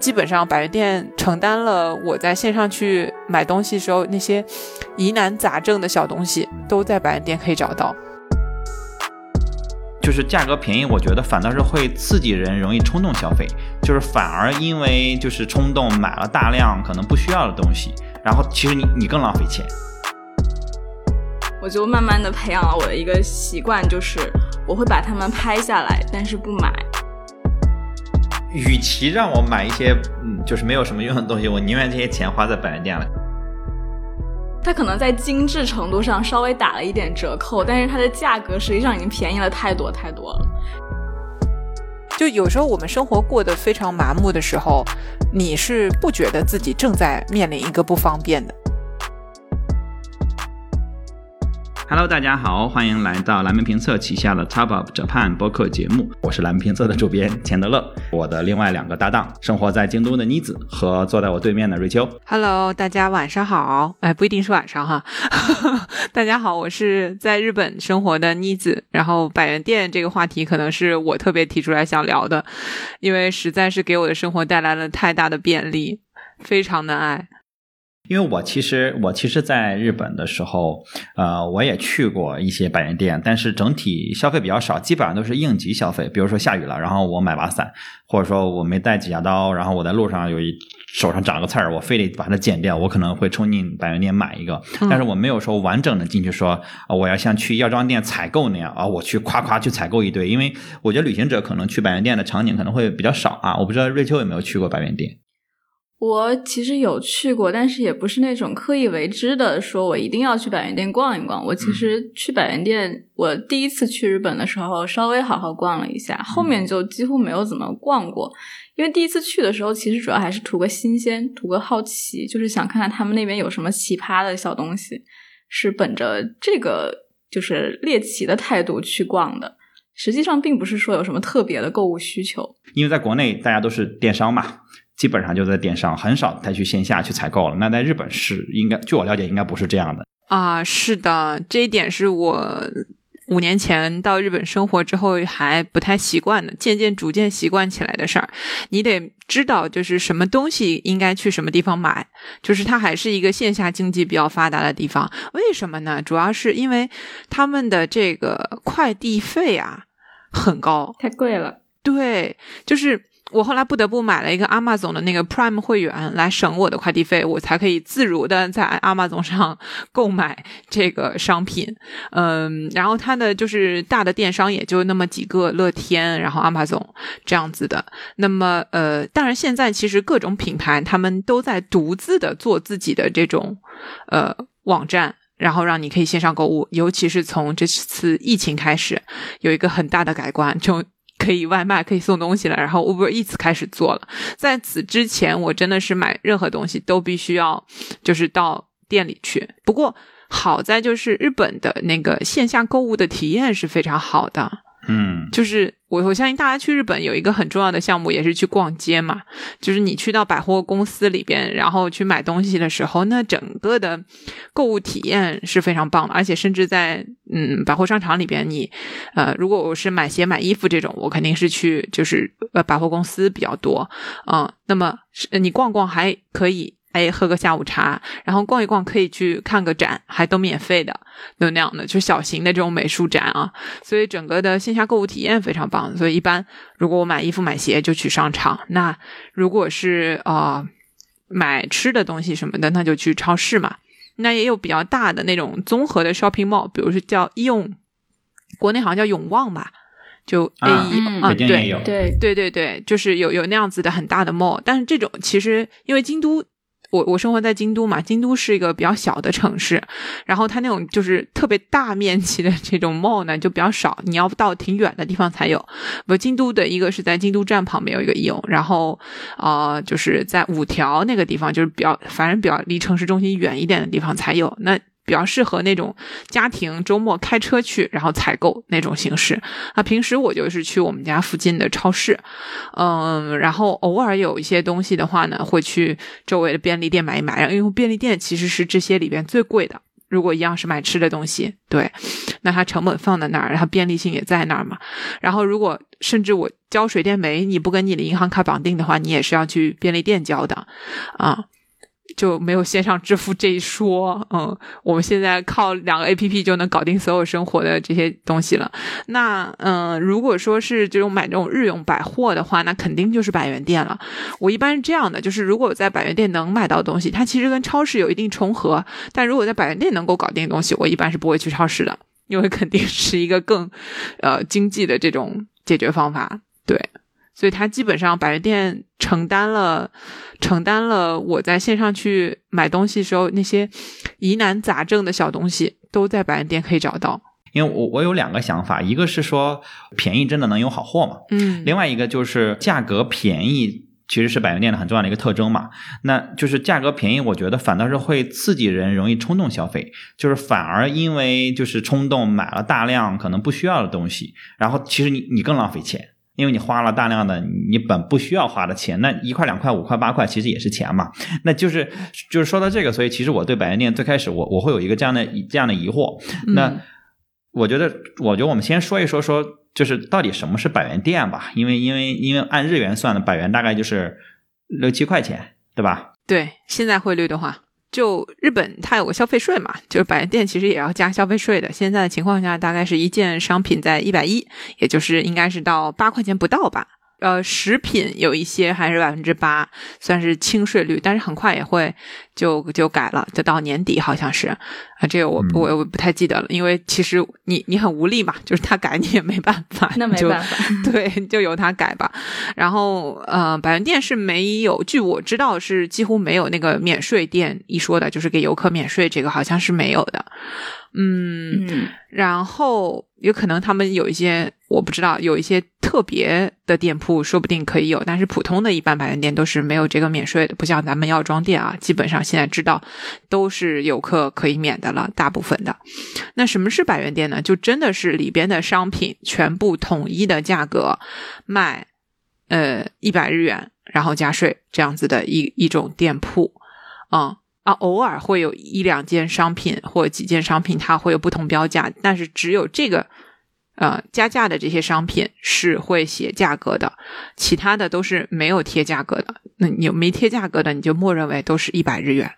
基本上百元店承担了我在线上去买东西时候那些疑难杂症的小东西，都在百元店可以找到。就是价格便宜，我觉得反倒是会刺激人容易冲动消费，就是反而因为就是冲动买了大量可能不需要的东西，然后其实你你更浪费钱。我就慢慢的培养了我的一个习惯，就是我会把它们拍下来，但是不买。与其让我买一些嗯就是没有什么用的东西，我宁愿这些钱花在百元店了。它可能在精致程度上稍微打了一点折扣，但是它的价格实际上已经便宜了太多太多了。就有时候我们生活过得非常麻木的时候，你是不觉得自己正在面临一个不方便的。Hello，大家好，欢迎来到蓝莓评测旗下的 Top Up Japan 播客节目，我是蓝莓评测的主编钱德勒，我的另外两个搭档，生活在京都的妮子和坐在我对面的瑞秋。Hello，大家晚上好，哎，不一定是晚上哈。大家好，我是在日本生活的妮子。然后百元店这个话题可能是我特别提出来想聊的，因为实在是给我的生活带来了太大的便利，非常的爱。因为我其实我其实在日本的时候，呃，我也去过一些百元店，但是整体消费比较少，基本上都是应急消费。比如说下雨了，然后我买把伞，或者说我没带指甲刀，然后我在路上有一手上长了个刺儿，我非得把它剪掉，我可能会冲进百元店买一个。但是我没有说完整的进去说，我要像去药妆店采购那样啊，我去夸夸去采购一堆。因为我觉得旅行者可能去百元店的场景可能会比较少啊。我不知道瑞秋有没有去过百元店。我其实有去过，但是也不是那种刻意为之的，说我一定要去百元店逛一逛。我其实去百元店，我第一次去日本的时候稍微好好逛了一下，后面就几乎没有怎么逛过。因为第一次去的时候，其实主要还是图个新鲜，图个好奇，就是想看看他们那边有什么奇葩的小东西，是本着这个就是猎奇的态度去逛的。实际上并不是说有什么特别的购物需求，因为在国内大家都是电商嘛。基本上就在电商，很少再去线下去采购了。那在日本是应该，据我了解，应该不是这样的啊。是的，这一点是我五年前到日本生活之后还不太习惯的，渐渐逐渐习惯起来的事儿。你得知道，就是什么东西应该去什么地方买，就是它还是一个线下经济比较发达的地方。为什么呢？主要是因为他们的这个快递费啊很高，太贵了。对，就是。我后来不得不买了一个阿玛总的那个 Prime 会员来省我的快递费，我才可以自如的在阿玛总上购买这个商品。嗯，然后它的就是大的电商也就那么几个，乐天，然后阿玛总这样子的。那么呃，当然现在其实各种品牌他们都在独自的做自己的这种呃网站，然后让你可以线上购物。尤其是从这次疫情开始，有一个很大的改观，就。可以外卖，可以送东西了。然后 Uber Eats 开始做了。在此之前，我真的是买任何东西都必须要就是到店里去。不过好在就是日本的那个线下购物的体验是非常好的。嗯，就是我我相信大家去日本有一个很重要的项目，也是去逛街嘛。就是你去到百货公司里边，然后去买东西的时候，那整个的购物体验是非常棒的。而且甚至在嗯百货商场里边，你呃如果我是买鞋买衣服这种，我肯定是去就是呃百货公司比较多嗯，那么是你逛逛还可以。哎，喝个下午茶，然后逛一逛，可以去看个展，还都免费的，就那样的，就小型的这种美术展啊。所以整个的线下购物体验非常棒。所以一般如果我买衣服买鞋就去商场，那如果是呃买吃的东西什么的，那就去超市嘛。那也有比较大的那种综合的 shopping mall，比如说叫用，国内好像叫永旺吧，就 A 一啊，对对对对对，就是有有那样子的很大的 mall。但是这种其实因为京都。我我生活在京都嘛，京都是一个比较小的城市，然后它那种就是特别大面积的这种 mall 呢就比较少，你要到挺远的地方才有。不，京都的一个是在京都站旁边有一个用，然后啊就是在五条那个地方就是比较反正比较离城市中心远一点的地方才有。那比较适合那种家庭周末开车去，然后采购那种形式。啊，平时我就是去我们家附近的超市，嗯，然后偶尔有一些东西的话呢，会去周围的便利店买一买。因为便利店其实是这些里边最贵的，如果一样是买吃的东西，对，那它成本放在那儿，它便利性也在那儿嘛。然后如果甚至我交水电煤，你不跟你的银行卡绑定的话，你也是要去便利店交的啊。就没有线上支付这一说，嗯，我们现在靠两个 A P P 就能搞定所有生活的这些东西了。那，嗯，如果说是这种买这种日用百货的话，那肯定就是百元店了。我一般是这样的，就是如果在百元店能买到东西，它其实跟超市有一定重合，但如果在百元店能够搞定东西，我一般是不会去超市的，因为肯定是一个更，呃，经济的这种解决方法。对。所以，他基本上百元店承担了承担了我在线上去买东西时候那些疑难杂症的小东西，都在百元店可以找到。因为我我有两个想法，一个是说便宜真的能有好货嘛，嗯，另外一个就是价格便宜其实是百元店的很重要的一个特征嘛。那就是价格便宜，我觉得反倒是会刺激人容易冲动消费，就是反而因为就是冲动买了大量可能不需要的东西，然后其实你你更浪费钱。因为你花了大量的你本不需要花的钱，那一块两块五块八块其实也是钱嘛。那就是就是说到这个，所以其实我对百元店最开始我我会有一个这样的这样的疑惑。那我觉得，我觉得我们先说一说说，就是到底什么是百元店吧。因为因为因为按日元算的，百元大概就是六七块钱，对吧？对，现在汇率的话。就日本，它有个消费税嘛，就是百元店其实也要加消费税的。现在的情况下，大概是一件商品在一百一，也就是应该是到八块钱不到吧。呃，食品有一些还是百分之八，算是轻税率，但是很快也会就就改了，就到年底好像是啊，这个我我我不太记得了，因为其实你你很无力嘛，就是他改你也没办法，那没办法，对，就由他改吧。然后呃，百元店是没有，据我知道是几乎没有那个免税店一说的，就是给游客免税，这个好像是没有的。嗯，然后有可能他们有一些我不知道，有一些特别的店铺说不定可以有，但是普通的一般百元店都是没有这个免税的，不像咱们药妆店啊，基本上现在知道都是游客可以免的了，大部分的。那什么是百元店呢？就真的是里边的商品全部统一的价格卖，呃，一百日元，然后加税这样子的一一种店铺，嗯。啊，偶尔会有一两件商品或几件商品，它会有不同标价，但是只有这个，呃，加价的这些商品是会写价格的，其他的都是没有贴价格的。那你没贴价格的，你就默认为都是一百日元。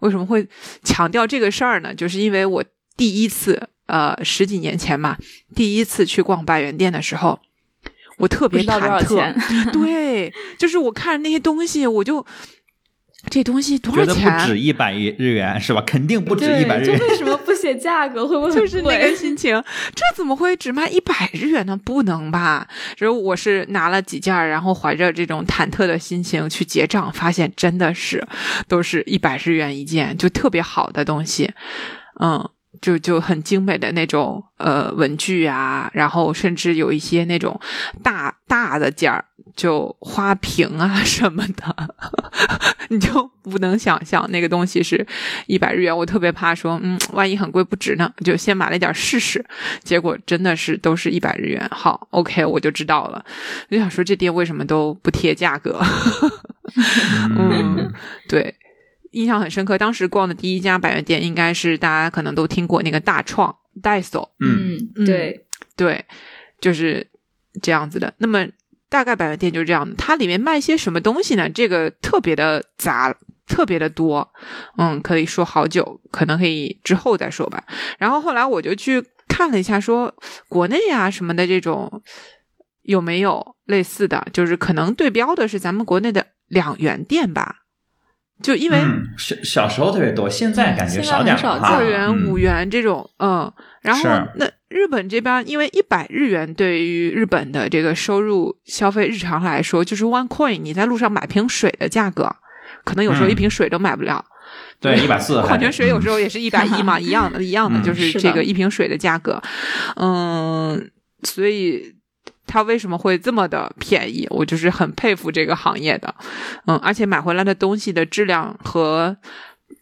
为什么会强调这个事儿呢？就是因为我第一次，呃，十几年前嘛，第一次去逛百元店的时候，我特别忐忑。对，就是我看那些东西，我就。这东西多少钱？觉得不止一百日元是吧？肯定不止一百日元。就为什么不写价格？会不会就是那个心情？这怎么会只卖一百日元呢？不能吧？然后我是拿了几件，然后怀着这种忐忑的心情去结账，发现真的是都是一百日元一件，就特别好的东西。嗯。就就很精美的那种呃文具啊，然后甚至有一些那种大大的件儿，就花瓶啊 什么的，你就不能想象那个东西是一百日元。我特别怕说，嗯，万一很贵不值呢，就先买了点试试。结果真的是都是一百日元。好，OK，我就知道了。就想说，这店为什么都不贴价格？嗯，对。印象很深刻，当时逛的第一家百元店应该是大家可能都听过那个大创 Daiso，嗯，对对，就是这样子的。那么大概百元店就是这样的，它里面卖些什么东西呢？这个特别的杂，特别的多，嗯，可以说好久，可能可以之后再说吧。然后后来我就去看了一下，说国内啊什么的这种有没有类似的，就是可能对标的是咱们国内的两元店吧。就因为小小时候特别多，现在感觉少点了。二元、五元这种，嗯，然后那日本这边，因为一百日元对于日本的这个收入消费日常来说，就是 one coin，你在路上买瓶水的价格，可能有时候一瓶水都买不了。对，一百四。矿泉水有时候也是一百一嘛，一样的，一样的，就是这个一瓶水的价格。嗯，所以。它为什么会这么的便宜？我就是很佩服这个行业的，嗯，而且买回来的东西的质量和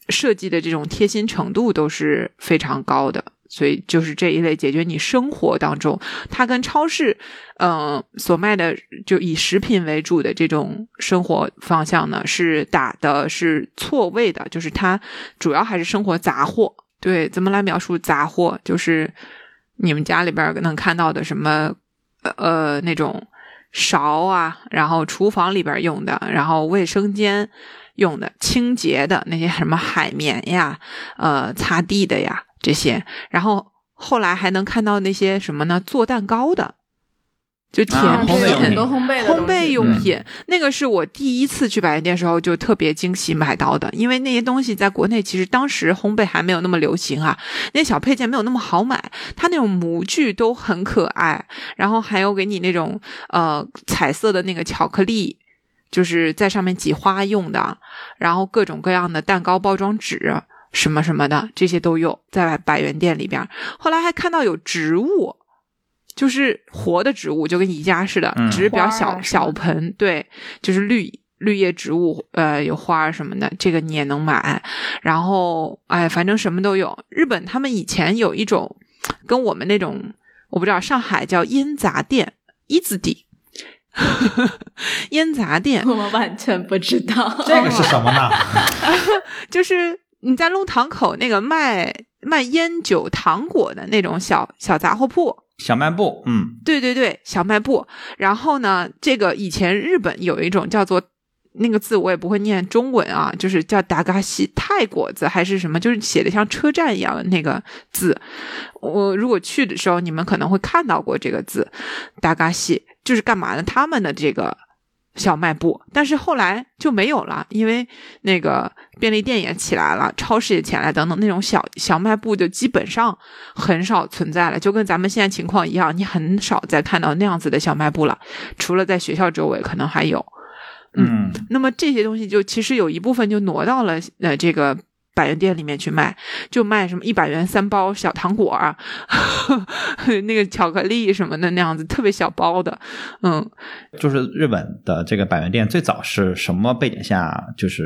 设计的这种贴心程度都是非常高的，所以就是这一类解决你生活当中，它跟超市，嗯，所卖的就以食品为主的这种生活方向呢，是打的是错位的，就是它主要还是生活杂货。对，怎么来描述杂货？就是你们家里边能看到的什么呃那种勺啊，然后厨房里边用的，然后卫生间用的、清洁的那些什么海绵呀、呃擦地的呀这些，然后后来还能看到那些什么呢？做蛋糕的。就甜品很多烘焙的烘焙用品，那个是我第一次去百元店时候就特别惊喜买到的，因为那些东西在国内其实当时烘焙还没有那么流行啊，那些小配件没有那么好买，它那种模具都很可爱，然后还有给你那种呃彩色的那个巧克力。就是在上面挤花用的，然后各种各样的蛋糕包装纸什么什么的，这些都有在百元店里边。后来还看到有植物，就是活的植物，就跟宜家似的，嗯只是比较小、小盆，对，就是绿绿叶植物，呃，有花什么的，这个你也能买。然后，哎，反正什么都有。日本他们以前有一种跟我们那种，我不知道，上海叫烟杂店，一字底。烟杂店 我们完全不知道。这个是什么呢？就是你在弄堂口那个卖卖烟酒糖果的那种小小杂货铺，小卖部，嗯，对对对，小卖部。然后呢，这个以前日本有一种叫做那个字，我也不会念中文啊，就是叫达嘎西泰果子还是什么，就是写的像车站一样的那个字。我如果去的时候，你们可能会看到过这个字，达嘎西就是干嘛呢？他们的这个。小卖部，但是后来就没有了，因为那个便利店也起来了，超市也起来了，等等，那种小小卖部就基本上很少存在了，就跟咱们现在情况一样，你很少再看到那样子的小卖部了，除了在学校周围可能还有。嗯，那么这些东西就其实有一部分就挪到了呃这个百元店里面去卖，就卖什么一百元三包小糖果啊，那个巧克力什么的那样子特别小包的，嗯，就是日本的这个百元店最早是什么背景下就是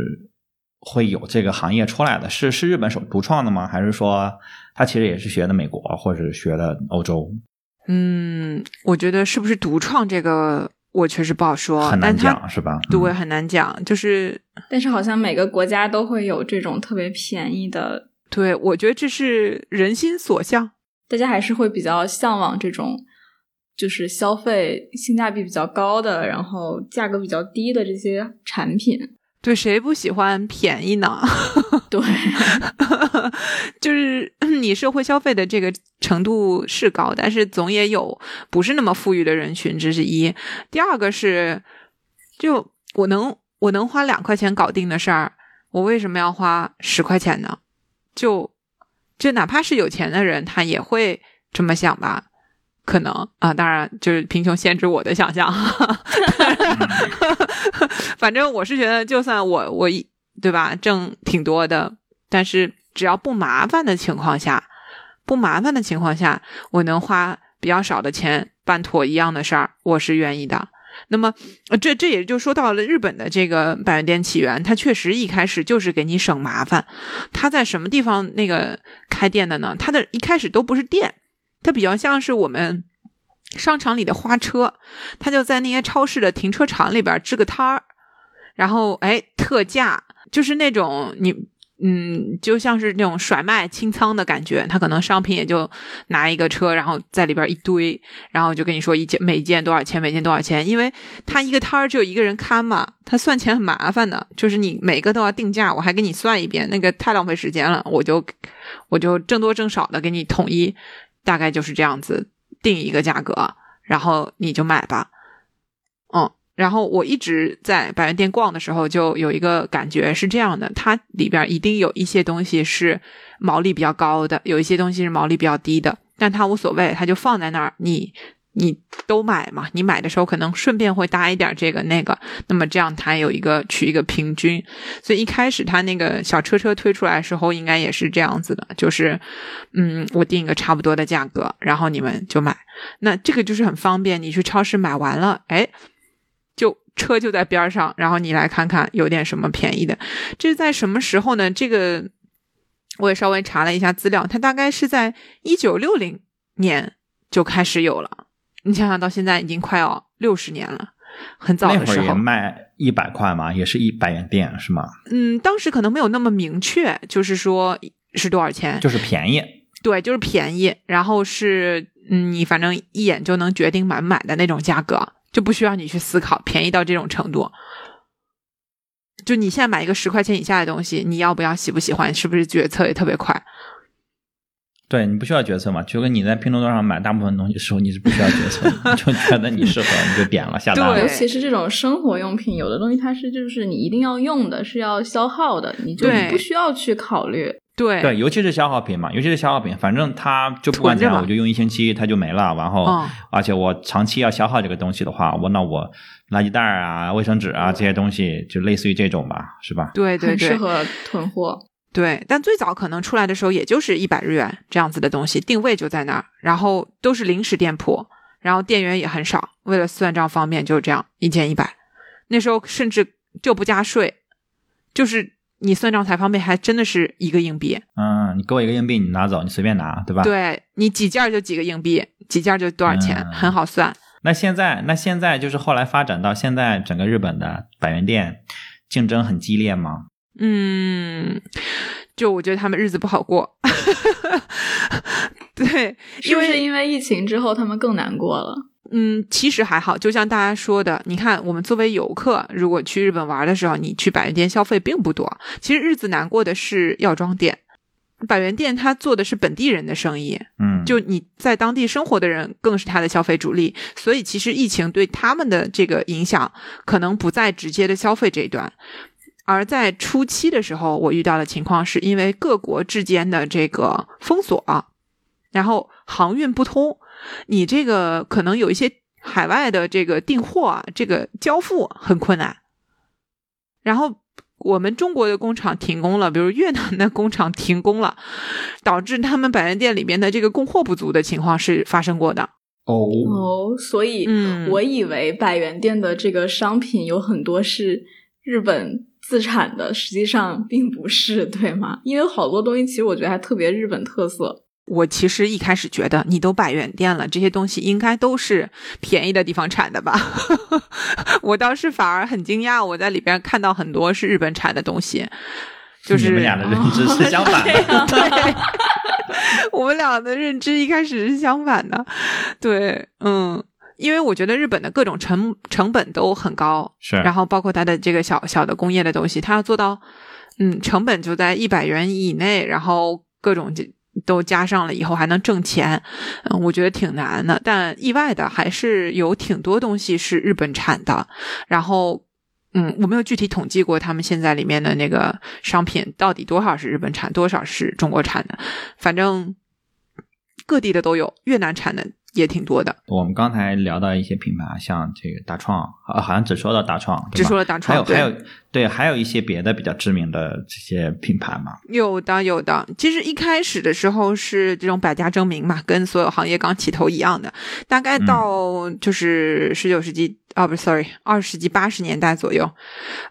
会有这个行业出来的？是是日本首独创的吗？还是说它其实也是学的美国或者是学的欧洲？嗯，我觉得是不是独创这个，我确实不好说，很难但它讲是吧？对，嗯很难讲。就是但是好像每个国家都会有这种特别便宜的，对我觉得这是人心所向。大家还是会比较向往这种，就是消费性价比比较高的，然后价格比较低的这些产品。对，谁不喜欢便宜呢？对，就是 你社会消费的这个程度是高，但是总也有不是那么富裕的人群，这是一。第二个是，就我能我能花两块钱搞定的事儿，我为什么要花十块钱呢？就就哪怕是有钱的人，他也会这么想吧。可能啊，当然就是贫穷限制我的想象。反正我是觉得，就算我我一对吧，挣挺多的，但是只要不麻烦的情况下，不麻烦的情况下，我能花比较少的钱办妥一样的事儿，我是愿意的。那么，这这也就说到了日本的这个百元店起源，它确实一开始就是给你省麻烦。它在什么地方那个开店的呢？它的一开始都不是店，它比较像是我们商场里的花车，它就在那些超市的停车场里边支个摊儿，然后哎特价，就是那种你嗯，就像是那种甩卖清仓的感觉，他可能商品也就拿一个车，然后在里边一堆，然后就跟你说一件每件多少钱，每件多少钱，因为他一个摊儿只有一个人看嘛，他算钱很麻烦的，就是你每个都要定价，我还给你算一遍，那个太浪费时间了，我就我就挣多挣少的给你统一，大概就是这样子定一个价格，然后你就买吧，然后我一直在百元店逛的时候，就有一个感觉是这样的：它里边一定有一些东西是毛利比较高的，有一些东西是毛利比较低的，但它无所谓，它就放在那儿，你你都买嘛。你买的时候可能顺便会搭一点这个那个，那么这样它有一个取一个平均。所以一开始它那个小车车推出来的时候，应该也是这样子的，就是嗯，我定一个差不多的价格，然后你们就买。那这个就是很方便，你去超市买完了，哎。就车就在边上，然后你来看看有点什么便宜的。这是在什么时候呢？这个我也稍微查了一下资料，它大概是在一九六零年就开始有了。你想想到现在已经快要六十年了，很早那会儿也的时候。卖一百块嘛，也是一百元店是吗？嗯，当时可能没有那么明确，就是说是多少钱？就是便宜。对，就是便宜，然后是嗯，你反正一眼就能决定买不买的那种价格，就不需要你去思考，便宜到这种程度。就你现在买一个十块钱以下的东西，你要不要喜不喜欢，是不是决策也特别快？对你不需要决策嘛，就跟你在拼多多上买大部分东西的时候，你是不需要决策，就觉得你适合你就点了下单了。尤其是这种生活用品，有的东西它是就是你一定要用的，是要消耗的，你就不需要去考虑。对对，尤其是消耗品嘛，尤其是消耗品，反正它就不管怎样，我就用一星期它就没了。然后，而且我长期要消耗这个东西的话，我那我垃圾袋啊、卫生纸啊这些东西，就类似于这种吧，是吧？对对对，适合囤货。对，但最早可能出来的时候，也就是一百日元这样子的东西，定位就在那儿，然后都是临时店铺，然后店员也很少，为了算账方便，就是这样一件一百。那时候甚至就不加税，就是你算账才方便，还真的是一个硬币。嗯，你给我一个硬币，你拿走，你随便拿，对吧？对你几件就几个硬币，几件就多少钱，很好算。那现在，那现在就是后来发展到现在，整个日本的百元店竞争很激烈吗？嗯，就我觉得他们日子不好过，对，是不是因为疫情之后他们更难过了？嗯，其实还好，就像大家说的，你看我们作为游客，如果去日本玩的时候，你去百元店消费并不多。其实日子难过的是药妆店，百元店他做的是本地人的生意，嗯，就你在当地生活的人更是他的消费主力，所以其实疫情对他们的这个影响可能不在直接的消费这一端。而在初期的时候，我遇到的情况是因为各国之间的这个封锁，然后航运不通，你这个可能有一些海外的这个订货啊，这个交付很困难。然后我们中国的工厂停工了，比如越南的工厂停工了，导致他们百元店里面的这个供货不足的情况是发生过的。哦哦，所以我以为百元店的这个商品有很多是日本。自产的实际上并不是，对吗？因为好多东西其实我觉得还特别日本特色。我其实一开始觉得你都百元店了，这些东西应该都是便宜的地方产的吧？我当时反而很惊讶，我在里边看到很多是日本产的东西。就是你们俩的认知是相反的。对，我们俩的认知一开始是相反的。对，嗯。因为我觉得日本的各种成成本都很高，是，然后包括它的这个小小的工业的东西，它要做到，嗯，成本就在一百元以内，然后各种就都加上了以后还能挣钱，嗯，我觉得挺难的。但意外的还是有挺多东西是日本产的，然后，嗯，我没有具体统计过他们现在里面的那个商品到底多少是日本产，多少是中国产的，反正各地的都有，越南产的。也挺多的。我们刚才聊到一些品牌，像这个大创，呃，好像只说到大创，只说了大创，还有还有对，还有一些别的比较知名的这些品牌嘛。有的，有的。其实一开始的时候是这种百家争鸣嘛，跟所有行业刚起头一样的。大概到就是十九世纪，啊，不是，sorry，二十世纪八十年代左右，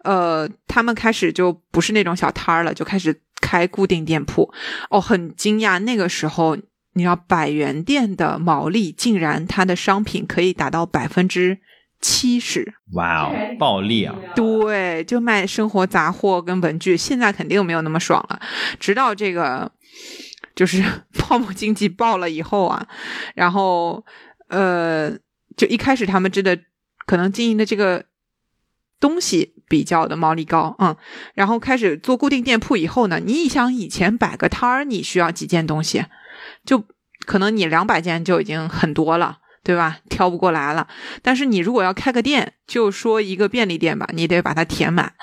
呃，他们开始就不是那种小摊儿了，就开始开固定店铺。哦，很惊讶，那个时候。你知道百元店的毛利竟然它的商品可以达到百分之七十？哇哦，暴利啊！对，就卖生活杂货跟文具。现在肯定没有那么爽了。直到这个就是 泡沫经济爆了以后啊，然后呃，就一开始他们真的可能经营的这个东西比较的毛利高，嗯，然后开始做固定店铺以后呢，你想以前摆个摊儿，你需要几件东西？就可能你两百件就已经很多了，对吧？挑不过来了。但是你如果要开个店，就说一个便利店吧，你得把它填满。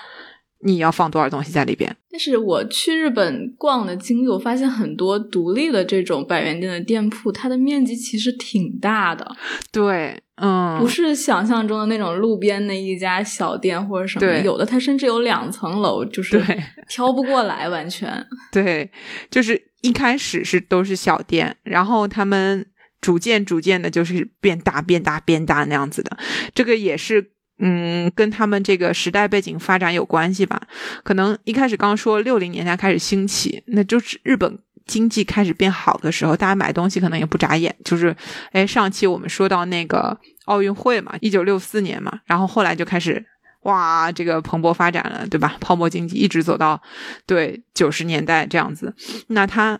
你要放多少东西在里边？但是我去日本逛的经历，我发现很多独立的这种百元店的店铺，它的面积其实挺大的。对，嗯，不是想象中的那种路边的一家小店或者什么，有的它甚至有两层楼，就是挑不过来，完全。对，就是一开始是都是小店，然后他们逐渐逐渐的，就是变大、变大、变大那样子的。这个也是。嗯，跟他们这个时代背景发展有关系吧？可能一开始刚说六零年代开始兴起，那就是日本经济开始变好的时候，大家买东西可能也不眨眼。就是，哎，上期我们说到那个奥运会嘛，一九六四年嘛，然后后来就开始哇，这个蓬勃发展了，对吧？泡沫经济一直走到对九十年代这样子，那它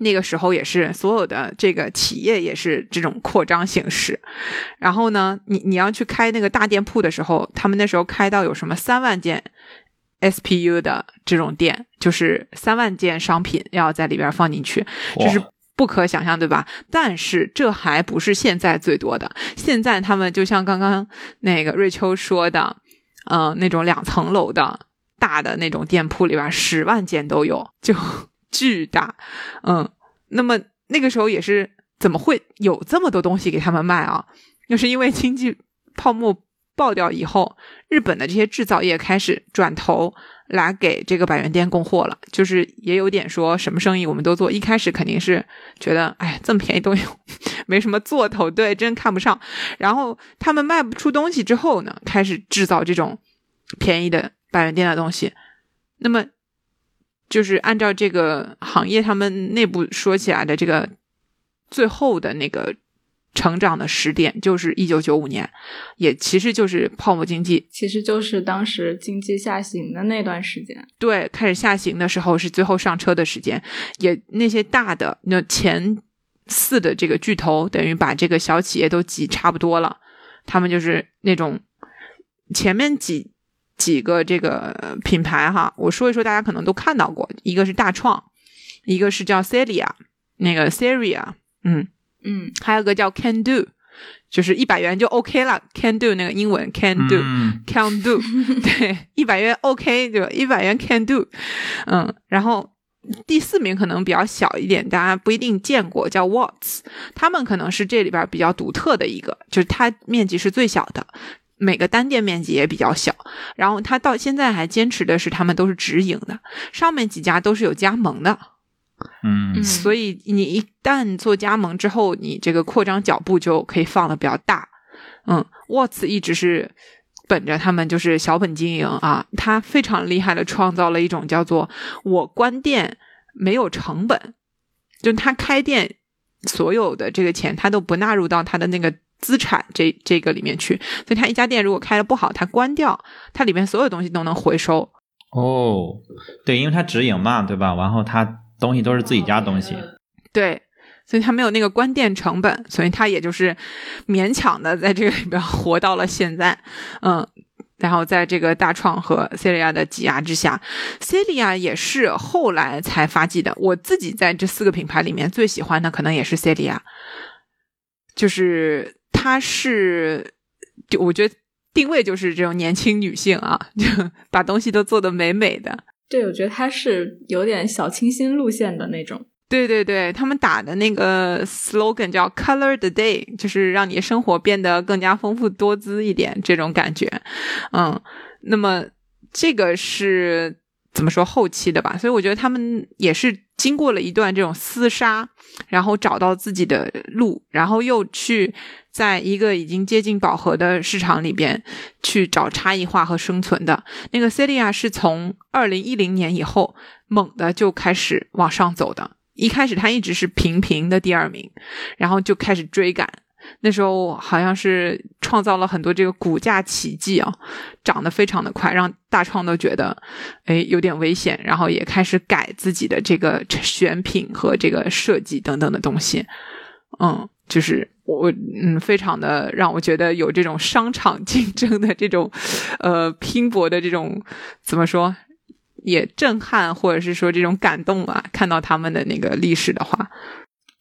那个时候也是所有的这个企业也是这种扩张形式。然后呢，你你要去开那个大店铺的时候，他们那时候开到有什么三万件 SPU 的这种店，就是三万件商品要在里边放进去，这是。不可想象，对吧？但是这还不是现在最多的。现在他们就像刚刚那个瑞秋说的，嗯，那种两层楼的大的那种店铺里边，十万件都有，就 巨大。嗯，那么那个时候也是怎么会有这么多东西给他们卖啊？就是因为经济泡沫爆掉以后，日本的这些制造业开始转头。来给这个百元店供货了，就是也有点说什么生意我们都做。一开始肯定是觉得，哎，这么便宜都有，没什么做头，对，真看不上。然后他们卖不出东西之后呢，开始制造这种便宜的百元店的东西。那么，就是按照这个行业他们内部说起来的这个最后的那个。成长的时点就是一九九五年，也其实就是泡沫经济，其实就是当时经济下行的那段时间。对，开始下行的时候是最后上车的时间，也那些大的那前四的这个巨头，等于把这个小企业都挤差不多了。他们就是那种前面几几个这个品牌哈，我说一说，大家可能都看到过，一个是大创，一个是叫 Celia，那个 Celia，嗯。嗯，还有个叫 Can Do，就是一百元就 OK 了。Can Do 那个英文 Can Do，Can Do，对，一百元 OK 就一百元 Can Do。嗯，然后第四名可能比较小一点，大家不一定见过，叫 Watts，他们可能是这里边比较独特的一个，就是它面积是最小的，每个单店面积也比较小。然后它到现在还坚持的是他们都是直营的，上面几家都是有加盟的。嗯，所以你一旦做加盟之后，你这个扩张脚步就可以放的比较大。嗯，沃茨一直是本着他们就是小本经营啊，他非常厉害的创造了一种叫做我关店没有成本，就他开店所有的这个钱他都不纳入到他的那个资产这这个里面去，所以他一家店如果开的不好，他关掉，他里面所有东西都能回收。哦，对，因为他直营嘛，对吧？然后他。东西都是自己家东西，对，所以他没有那个关店成本，所以他也就是勉强的在这个里边活到了现在，嗯，然后在这个大创和 Celia 的挤压之下，Celia 也是后来才发迹的。我自己在这四个品牌里面最喜欢的可能也是 Celia，就是它是，就我觉得定位就是这种年轻女性啊，就把东西都做的美美的。对，我觉得他是有点小清新路线的那种。对对对，他们打的那个 slogan 叫 “Color the Day”，就是让你生活变得更加丰富多姿一点，这种感觉。嗯，那么这个是怎么说后期的吧？所以我觉得他们也是经过了一段这种厮杀，然后找到自己的路，然后又去。在一个已经接近饱和的市场里边去找差异化和生存的那个 Celia 是从二零一零年以后猛的就开始往上走的。一开始他一直是平平的第二名，然后就开始追赶。那时候好像是创造了很多这个股价奇迹啊，涨得非常的快，让大创都觉得哎有点危险，然后也开始改自己的这个选品和这个设计等等的东西。嗯，就是。我嗯，非常的让我觉得有这种商场竞争的这种，呃，拼搏的这种怎么说，也震撼或者是说这种感动啊，看到他们的那个历史的话，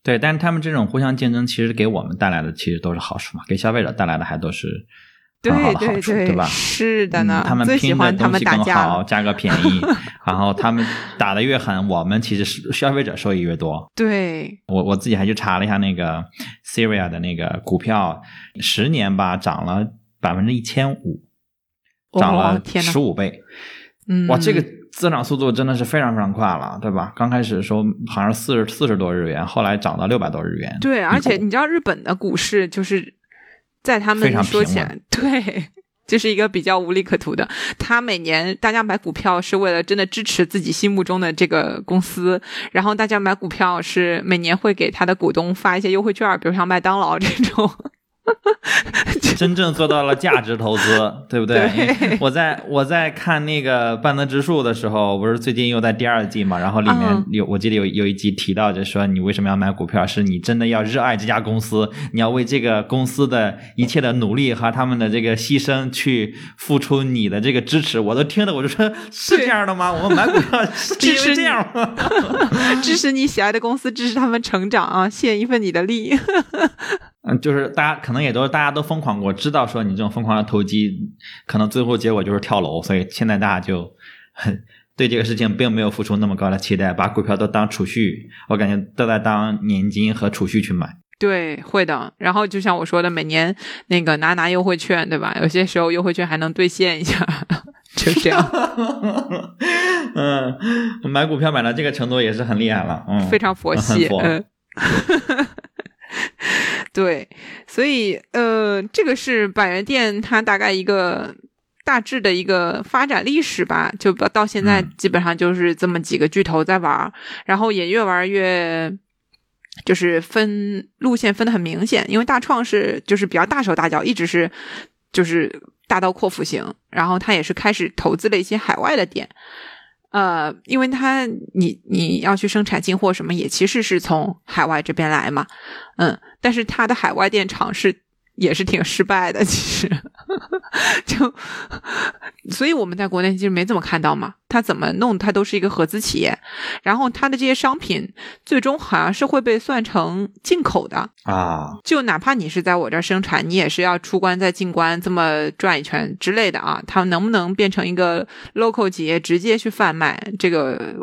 对，但是他们这种互相竞争，其实给我们带来的其实都是好处嘛，给消费者带来的还都是。很好的好处，对吧？是的呢，他们拼的东西更好，价格便宜，然后他们打的越狠，我们其实是消费者收益越多。对，我我自己还去查了一下那个 Syria 的那个股票，十年吧涨了百分之一千五，涨了十五倍。嗯，哇，这个增长速度真的是非常非常快了，对吧？刚开始的时候好像四十四十多日元，后来涨到六百多日元。对，而且你知道日本的股市就是。在他们说起来，对，就是一个比较无利可图的。他每年大家买股票是为了真的支持自己心目中的这个公司，然后大家买股票是每年会给他的股东发一些优惠券，比如像麦当劳这种。真正做到了价值投资，对不对？对我在我在看那个半泽直树的时候，不是最近又在第二季嘛，然后里面嗯有、我记得有有一集提到，就说你为什么要买股票，是你真的要热爱这家公司，你要为这个公司的一切的努力和他们的这个牺牲去付出你的这个支持。我都听了，我就说是这样的吗？我们买股票是 因为这样吗？支持你喜爱的公司，支持他们成长啊，献一份你的力。嗯，就是大家可能也都大家都疯狂过，知道说你这种疯狂的投机，可能最后结果就是跳楼，所以现在大家就很对这个事情并没有付出那么高的期待，把股票都当储蓄，我感觉都在当年金和储蓄去买。对，会的。然后就像我说的，每年那个拿拿优惠券，对吧？有些时候优惠券还能兑现一下，就这样，嗯，买股票买到这个程度也是很厉害了，嗯，非常佛系。嗯，对，所以呃，这个是百元店它大概一个。大致的一个发展历史吧，就到到现在嗯基本上就是这么几个巨头在玩儿，然后也越玩越，就是分路线分的很明显，因为大创是就是比较大手大脚，一直是就是大刀阔斧型，然后他也是开始投资了一些海外的店，呃，因为他你你要去生产进货什么，也其实是从海外这边来嘛，嗯，但是他的海外电厂是也是挺失败的，其实。就，所以我们在国内其实没怎么看到嘛，他怎么弄，它都是一个合资企业，然后它的这些商品最终好像是会被算成进口的，啊，就哪怕你是在我这儿生产，你也是要出关再进关这么转一圈之类的啊。它能不能变成一个 local 企业直接去贩卖，这个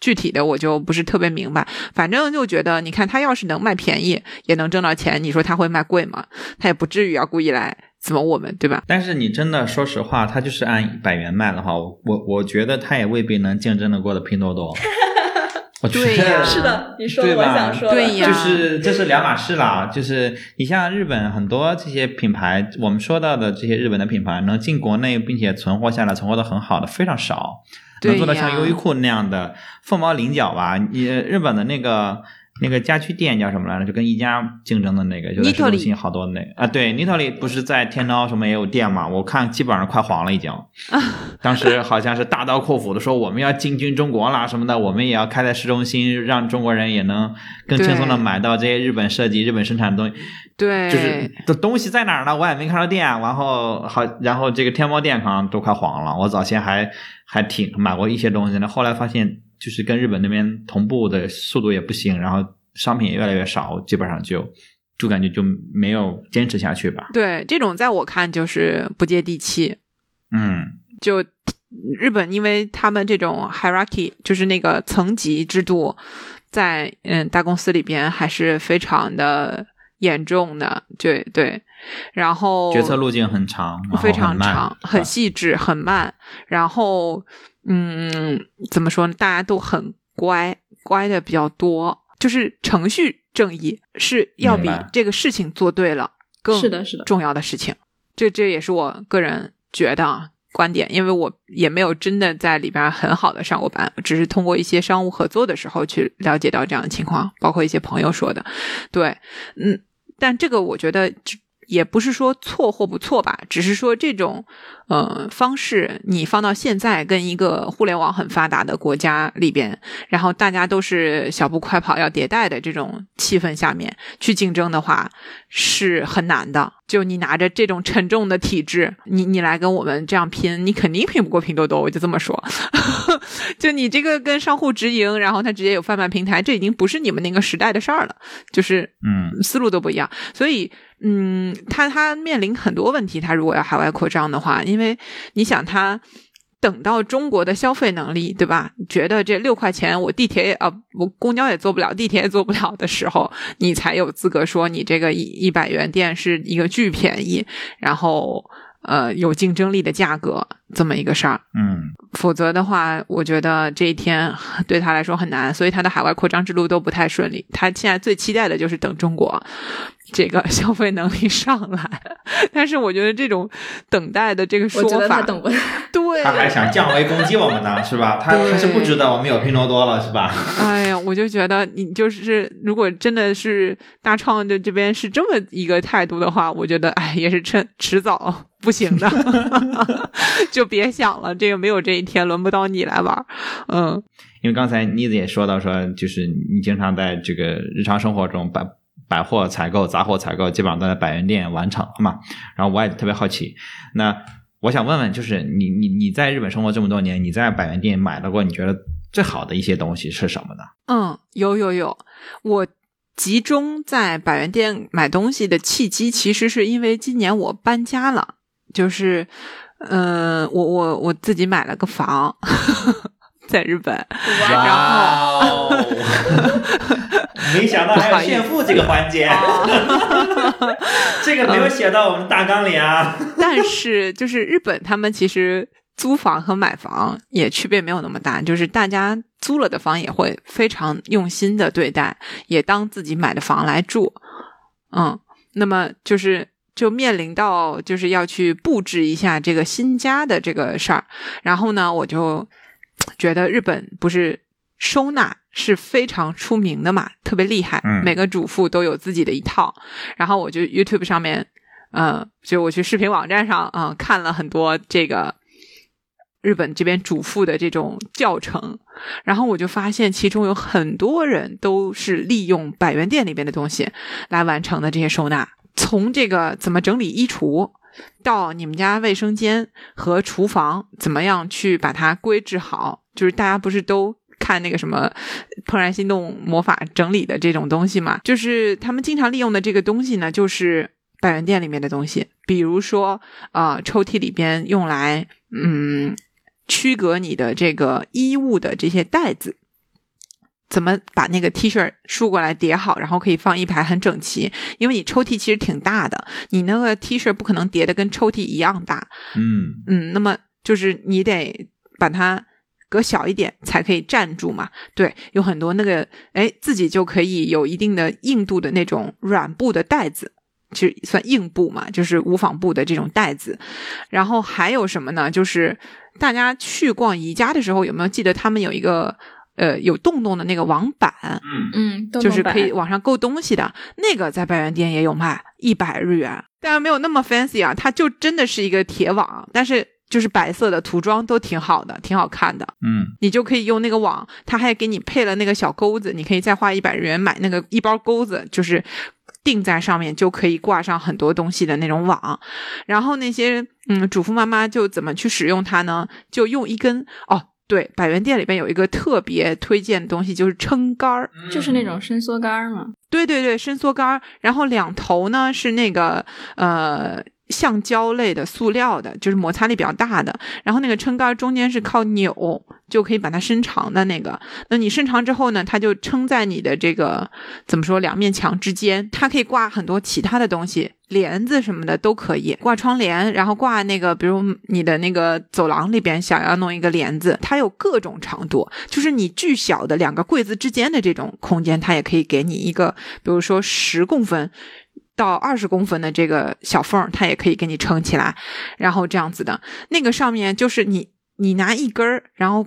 具体的我就不是特别明白。反正就觉得，你看他要是能卖便宜，也能挣到钱，你说他会卖贵吗？他也不至于要故意来怎么我们，对吧？但是你真的说实话，他就是按百元卖的话，我我我觉得他也未必能竞争得过的拼多多。我觉得对呀是的，你说的我想说的，对呀就是这是两码事啦。就是你像日本很多这些品牌，我们说到的这些日本的品牌，能进国内并且存活下来，存活的很好的非常少。能做到像优衣库那样的凤毛麟角吧？你日本的那个那个家居店叫什么来着？就跟宜家竞争的那个，就在市中心好多那个啊，对，Nitori 不是在天猫什么也有店嘛？我看基本上快黄了已经。当时好像是大刀阔斧的说我们要进军中国啦什么的，我们也要开在市中心，让中国人也能更轻松的买到这些日本设计、日本生产的东西。对，就是这东西在哪儿呢？我也没看到店，然后好，然后这个天猫店好像都快黄了。我早先还还挺买过一些东西的，后来发现就是跟日本那边同步的速度也不行，然后商品也越来越少，基本上就就感觉就没有坚持下去吧。对这种在我看就是不接地气。嗯就日本，因为他们这种 hierarchy 就是那个层级制度，在嗯大公司里边还是非常的严重的，对对。然后决策路径很长，非常长，很细致，很慢。然后，嗯，怎么说呢？大家都很乖，乖的比较多。就是程序正义是要比这个事情做对了更是的是的重要的事情。这这也是我个人觉得啊观点，因为我也没有真的在里边很好的上过班，只是通过一些商务合作的时候去了解到这样的情况，包括一些朋友说的。对，嗯，但这个我觉得只也不是说错或不错吧，只是说这种呃方式，你放到现在跟一个互联网很发达的国家里边，然后大家都是小步快跑要迭代的这种气氛下面去竞争的话，是很难的。就你拿着这种沉重的体制，你你来跟我们这样拼，你肯定拼不过拼多多。我就这么说，就你这个跟商户直营，然后他直接有贩卖平台，这已经不是你们那个时代的事儿了，就是嗯思路都不一样。所以，嗯，他他面临很多问题。他如果要海外扩张的话，因为你想他。等到中国的消费能力，对吧？觉得这六块钱我地铁也啊，我公交也坐不了，地铁也坐不了的时候，你才有资格说你这个一一百元店是一个巨便宜，然后呃有竞争力的价格这么一个事儿。嗯否则的话，我觉得这一天对他来说很难，所以他的海外扩张之路都不太顺利。他现在最期待的就是等中国这个消费能力上来，但是我觉得这种等待的这个说我觉得他法，等不对，他还想降维攻击我们呢，是吧？他他是不知道我们有拼多多了，是吧？哎呀，我就觉得你就是，如果真的是大创的这边是这么一个态度的话，我觉得哎，也是趁迟早不行的，就别想了，这个没有这一天，轮不到你来玩儿。嗯，因为刚才妮子也说到说，就是你经常在这个日常生活中百百货采购、杂货采购，基本上都在百元店完成嘛。然后我也特别好奇，那我想问问，就是你你你在日本生活这么多年，你在百元店买到过你觉得最好的一些东西是什么呢？嗯，有有有，我集中在百元店买东西的契机，其实是因为今年我搬家了，就是，嗯、我我我自己买了个房，在日本，然后后，没想到还有炫富这个环节，这个没有写到我们大纲里啊。但是就是日本他们其实租房和买房也区别没有那么大，就是大家租了的房也会非常用心的对待，也当自己买的房来住。嗯，那么就是就面临到就是要去布置一下这个新家的这个事儿，然后呢，我就觉得日本不是收纳是非常出名的嘛，特别厉害，嗯。每个主妇都有自己的一套，然后我就 YouTube 上面，呃，就我去视频网站上啊、呃看了很多这个日本这边主妇的这种教程，然后我就发现其中有很多人都是利用百元店里边的东西来完成的这些收纳，从这个怎么整理衣橱。到你们家卫生间和厨房怎么样去把它规制好？就是大家不是都看那个什么《怦然心动》魔法整理的这种东西嘛？就是他们经常利用的这个东西呢，就是百元店里面的东西，比如说呃抽屉里边用来嗯区隔你的这个衣物的这些袋子。怎么把那个 T 恤竖过来叠好，然后可以放一排很整齐？因为你抽屉其实挺大的，你那个 T 恤不可能叠的跟抽屉一样大，嗯嗯，那么就是你得把它隔小一点才可以站住嘛。对，有很多那个哎自己就可以有一定的硬度的那种软布的袋子。其实算硬布嘛，就是无纺布的这种袋子。然后还有什么呢？就是大家去逛宜家的时候，有没有记得他们有一个呃有洞洞的那个网板？嗯，嗯，就是可以往上够东西的那个，在百元店也有卖，一百日元，当然没有那么 fancy 啊，它就真的是一个铁网，但是就是白色的涂装都挺好的，挺好看的。嗯你就可以用那个网，它还给你配了那个小钩子，你可以再花一百日元买那个一包钩子，就是钉在上面就可以挂上很多东西的那种网。然后那些嗯主妇妈妈就怎么去使用它呢？就用一根哦。对，百元店里边有一个特别推荐的东西，就是撑杆儿。就是那种伸缩杆儿嘛。对对对，伸缩杆儿，然后两头呢是那个呃橡胶类的塑料的，就是摩擦力比较大的。然后那个撑杆儿中间是靠扭就可以把它伸长的那个。那你伸长之后呢，它就撑在你的这个怎么说两面墙之间，它可以挂很多其他的东西，帘子什么的都可以挂窗帘，然后挂那个比如你的那个走廊里边想要弄一个帘子，它有各种长度，就是你巨小的两个柜子之间的这种空间，它也可以给你一个，比如说十公分。到二十公分的这个小缝，它也可以给你撑起来，然后这样子的。那个上面就是你，你拿一根儿，然后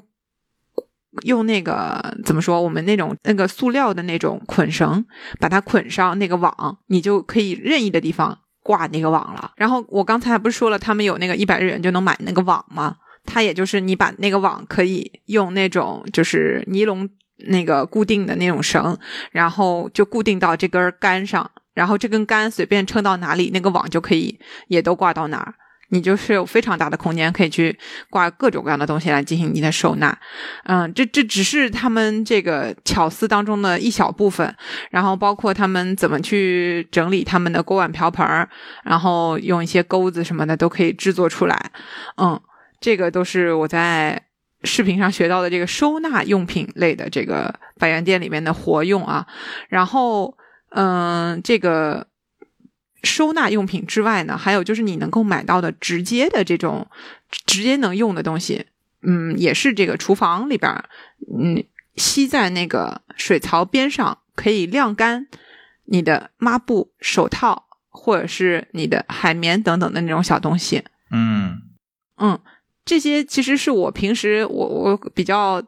用那个怎么说，我们那种那个塑料的那种捆绳，把它捆上那个网，你就可以任意的地方挂那个网了。然后我刚才不是说了，他们有那个一百日元就能买那个网吗？它也就是你把那个网可以用那种就是尼龙那个固定的那种绳，然后就固定到这根杆上，然后这根杆随便撑到哪里，那个网就可以也都挂到哪儿。你就是有非常大的空间可以去挂各种各样的东西来进行你的收纳，嗯，这这只是他们这个巧思当中的一小部分，然后包括他们怎么去整理他们的锅碗瓢盆儿，然后用一些钩子什么的都可以制作出来，嗯，这个都是我在视频上学到的这个收纳用品类的这个百元店里面的活用啊，然后嗯，这个收纳用品之外呢，还有就是你能够买到的直接的这种直接能用的东西，嗯，也是这个厨房里边儿，嗯，吸在那个水槽边上可以晾干你的抹布、手套或者是你的海绵等等的那种小东西，嗯嗯，这些其实是我平时我我比较。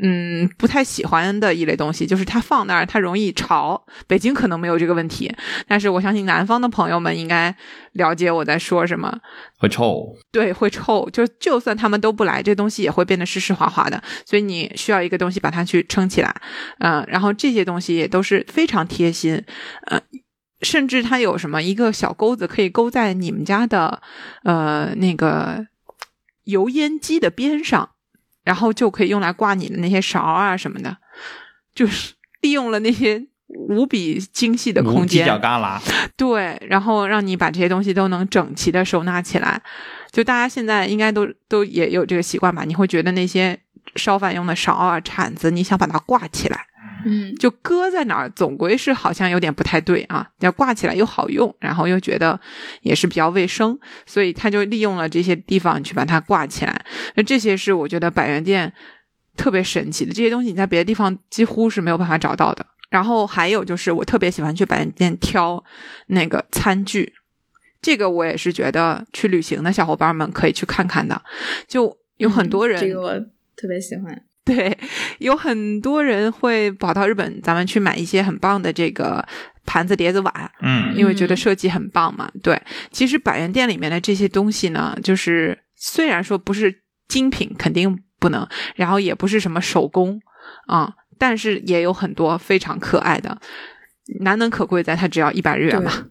嗯，不太喜欢的一类东西，就是它放那儿，它容易潮。北京可能没有这个问题，但是我相信南方的朋友们应该了解我在说什么。会臭，对，会臭。就就算他们都不来，这东西也会变得湿湿滑滑的。所以你需要一个东西把它去撑起来。嗯，然后这些东西也都是非常贴心。呃，甚至它有什么一个小钩子可以勾在你们家的呃那个油烟机的边上。然后就可以用来挂你的那些勺啊什么的，就是利用了那些无比精细的空间，犄角旮旯，对，然后让你把这些东西都能整齐的收纳起来。就大家现在应该都都也有这个习惯吧？你会觉得那些烧饭用的勺啊、铲子，你想把它挂起来。嗯，就搁在哪儿，总归是好像有点不太对啊。要挂起来又好用，然后又觉得也是比较卫生，所以他就利用了这些地方去把它挂起来。那这些是我觉得百元店特别神奇的，这些东西你在别的地方几乎是没有办法找到的。然后还有就是我特别喜欢去百元店挑那个餐具，这个我也是觉得去旅行的小伙伴们可以去看看的。就有很多人，这个我特别喜欢。对，有很多人会跑到日本，咱们去买一些很棒的这个盘子、碟子、碗，嗯，因为觉得设计很棒嘛。对，其实百元店里面的这些东西呢，就是虽然说不是精品，肯定不能，然后也不是什么手工啊，但是也有很多非常可爱的，难能可贵在它只要一百日元嘛。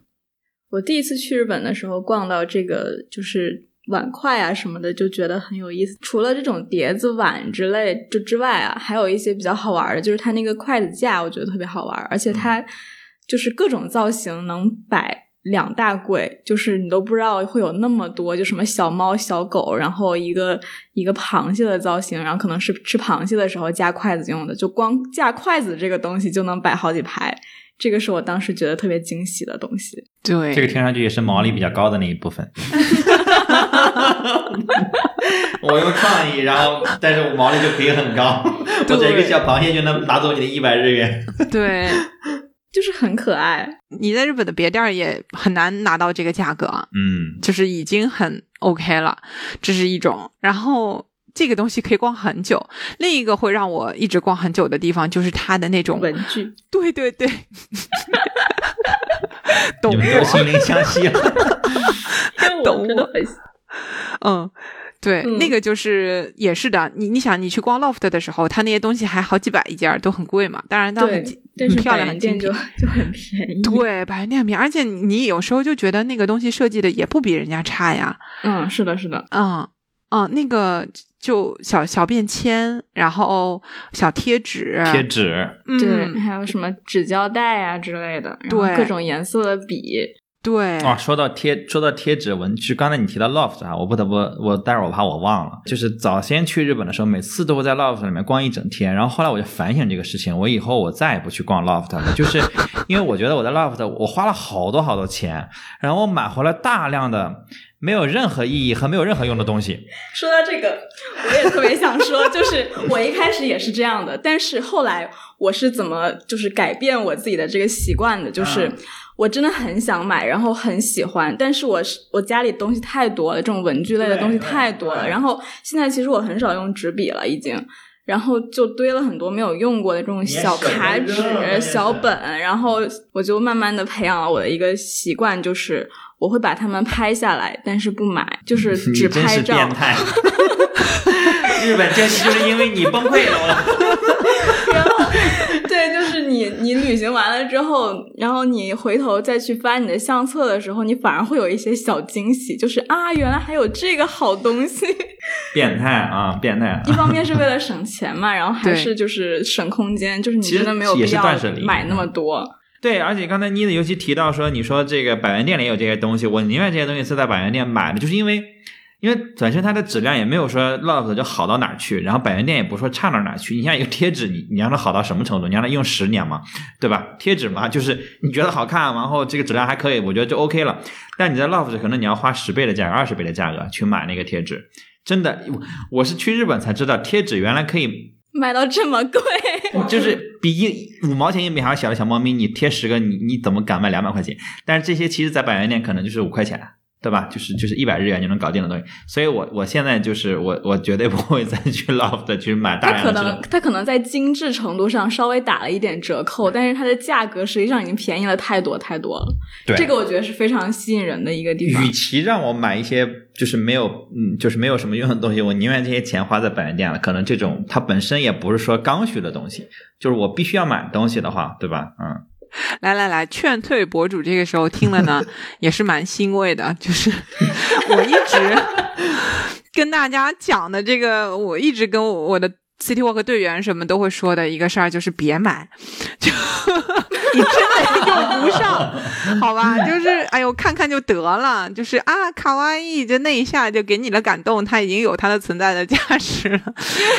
我第一次去日本的时候，逛到这个就是。碗筷啊什么的就觉得很有意思。除了这种碟子碗之类就之外啊，还有一些比较好玩的，就是它那个筷子架，我觉得特别好玩。而且它就是各种造型能摆两大柜，就是你都不知道会有那么多，就什么小猫、小狗，然后一个一个螃蟹的造型，然后可能是吃螃蟹的时候夹筷子用的，就光架筷子这个东西就能摆好几排。这个是我当时觉得特别惊喜的东西。对，这个听上去也是毛利比较高的那一部分。我用创意，然后但是我毛利就可以很高，我这一个小螃蟹就能拿走你的一百日元。对，就是很可爱。你在日本的别店也很难拿到这个价格，嗯，就是已经很 OK 了，这是一种。然后这个东西可以逛很久。另一个会让我一直逛很久的地方，就是它的那种文具。对对对，懂你们都心灵相惜了。懂我。嗯，对，那个就是也是的。你你想，你去逛 loft 的时候，它那些东西还好几百一件，都很贵嘛。当然，它很很漂亮，很精品，就很便宜。对，百元店便宜，而且你有时候就觉得那个东西设计的也不比人家差呀。嗯，是的，是的。嗯嗯，那个就小小便签，然后小贴纸，贴纸，对，还有什么纸胶带啊之类的，对，各种颜色的笔。对啊，说到贴，说到贴纸文具，刚才你提到 loft 啊，我不得不，我待会儿我怕我忘了，就是早先去日本的时候，每次都会在 loft 里面逛一整天，然后后来我就反省这个事情，我以后我再也不去逛 loft 了，就是 因为我觉得我在 loft 我花了好多好多钱，然后我买回来大量的没有任何意义和没有任何用的东西。说到这个，我也特别想说，就是我一开始也是这样的，但是后来我是怎么就是改变我自己的这个习惯的，就是。我真的很想买，然后很喜欢，但是我是我家里东西太多了，这种文具类的东西太多了。然后现在其实我很少用纸笔了，已经，然后就堆了很多没有用过的这种小卡纸、小本，然后我就慢慢的培养了我的一个习惯，就是我会把它们拍下来，但是不买，就是 只拍照。变态！日本经济就是因为你崩溃了。你，你旅行完了之后，然后你回头再去翻你的相册的时候，你反而会有一些小惊喜，就是啊，原来还有这个好东西。变态啊，变态！一方面是为了省钱嘛，然后还是就是省空间，就是你真的没有必要买那么多。对，而且刚才妮子尤其提到说，你说这个百元店里有这些东西，我宁愿这些东西是在百元店买的，就是因为。因为本身它的质量也没有说 loft 就好到哪儿去，然后百元店也不说差到哪儿去。你像一个贴纸，你你让它好到什么程度？你让它用十年嘛，对吧？贴纸嘛，就是你觉得好看，然后这个质量还可以，我觉得就 OK 了。但你在 loft 可能你要花十倍的价格、二十倍的价格去买那个贴纸，真的，我是去日本才知道贴纸原来可以买到这么贵，就是比一五毛钱硬币还要小的小猫咪，你贴十个，你你怎么敢卖两百块钱？但是这些其实，在百元店可能就是五块钱。对吧？就是就是一百日元就能搞定的东西，所以我我现在就是我我绝对不会再去 loft 去买大它可。能它可能在精致程度上稍微打了一点折扣，但是它的价格实际上已经便宜了太多太多了。对这个我觉得是非常吸引人的一个地方与。其让我买一些就是没有嗯就是没有什么用的东西，我宁愿这些钱花在百元店了。可能这种它本身也不是说刚需的东西，就是我必须要买东西的话，对吧？嗯，来来来，劝退博主这个时候听了呢，也是蛮欣慰的。就是我一直 跟大家讲的这个，我一直跟我的 City Walk 队员什么都会说的一个事儿，就是别买，就你真的用不上，好吧？就是哎呦，看看就得了，就是啊，卡哇伊，就那一下就给你了感动，它已经有它的存在的价值了。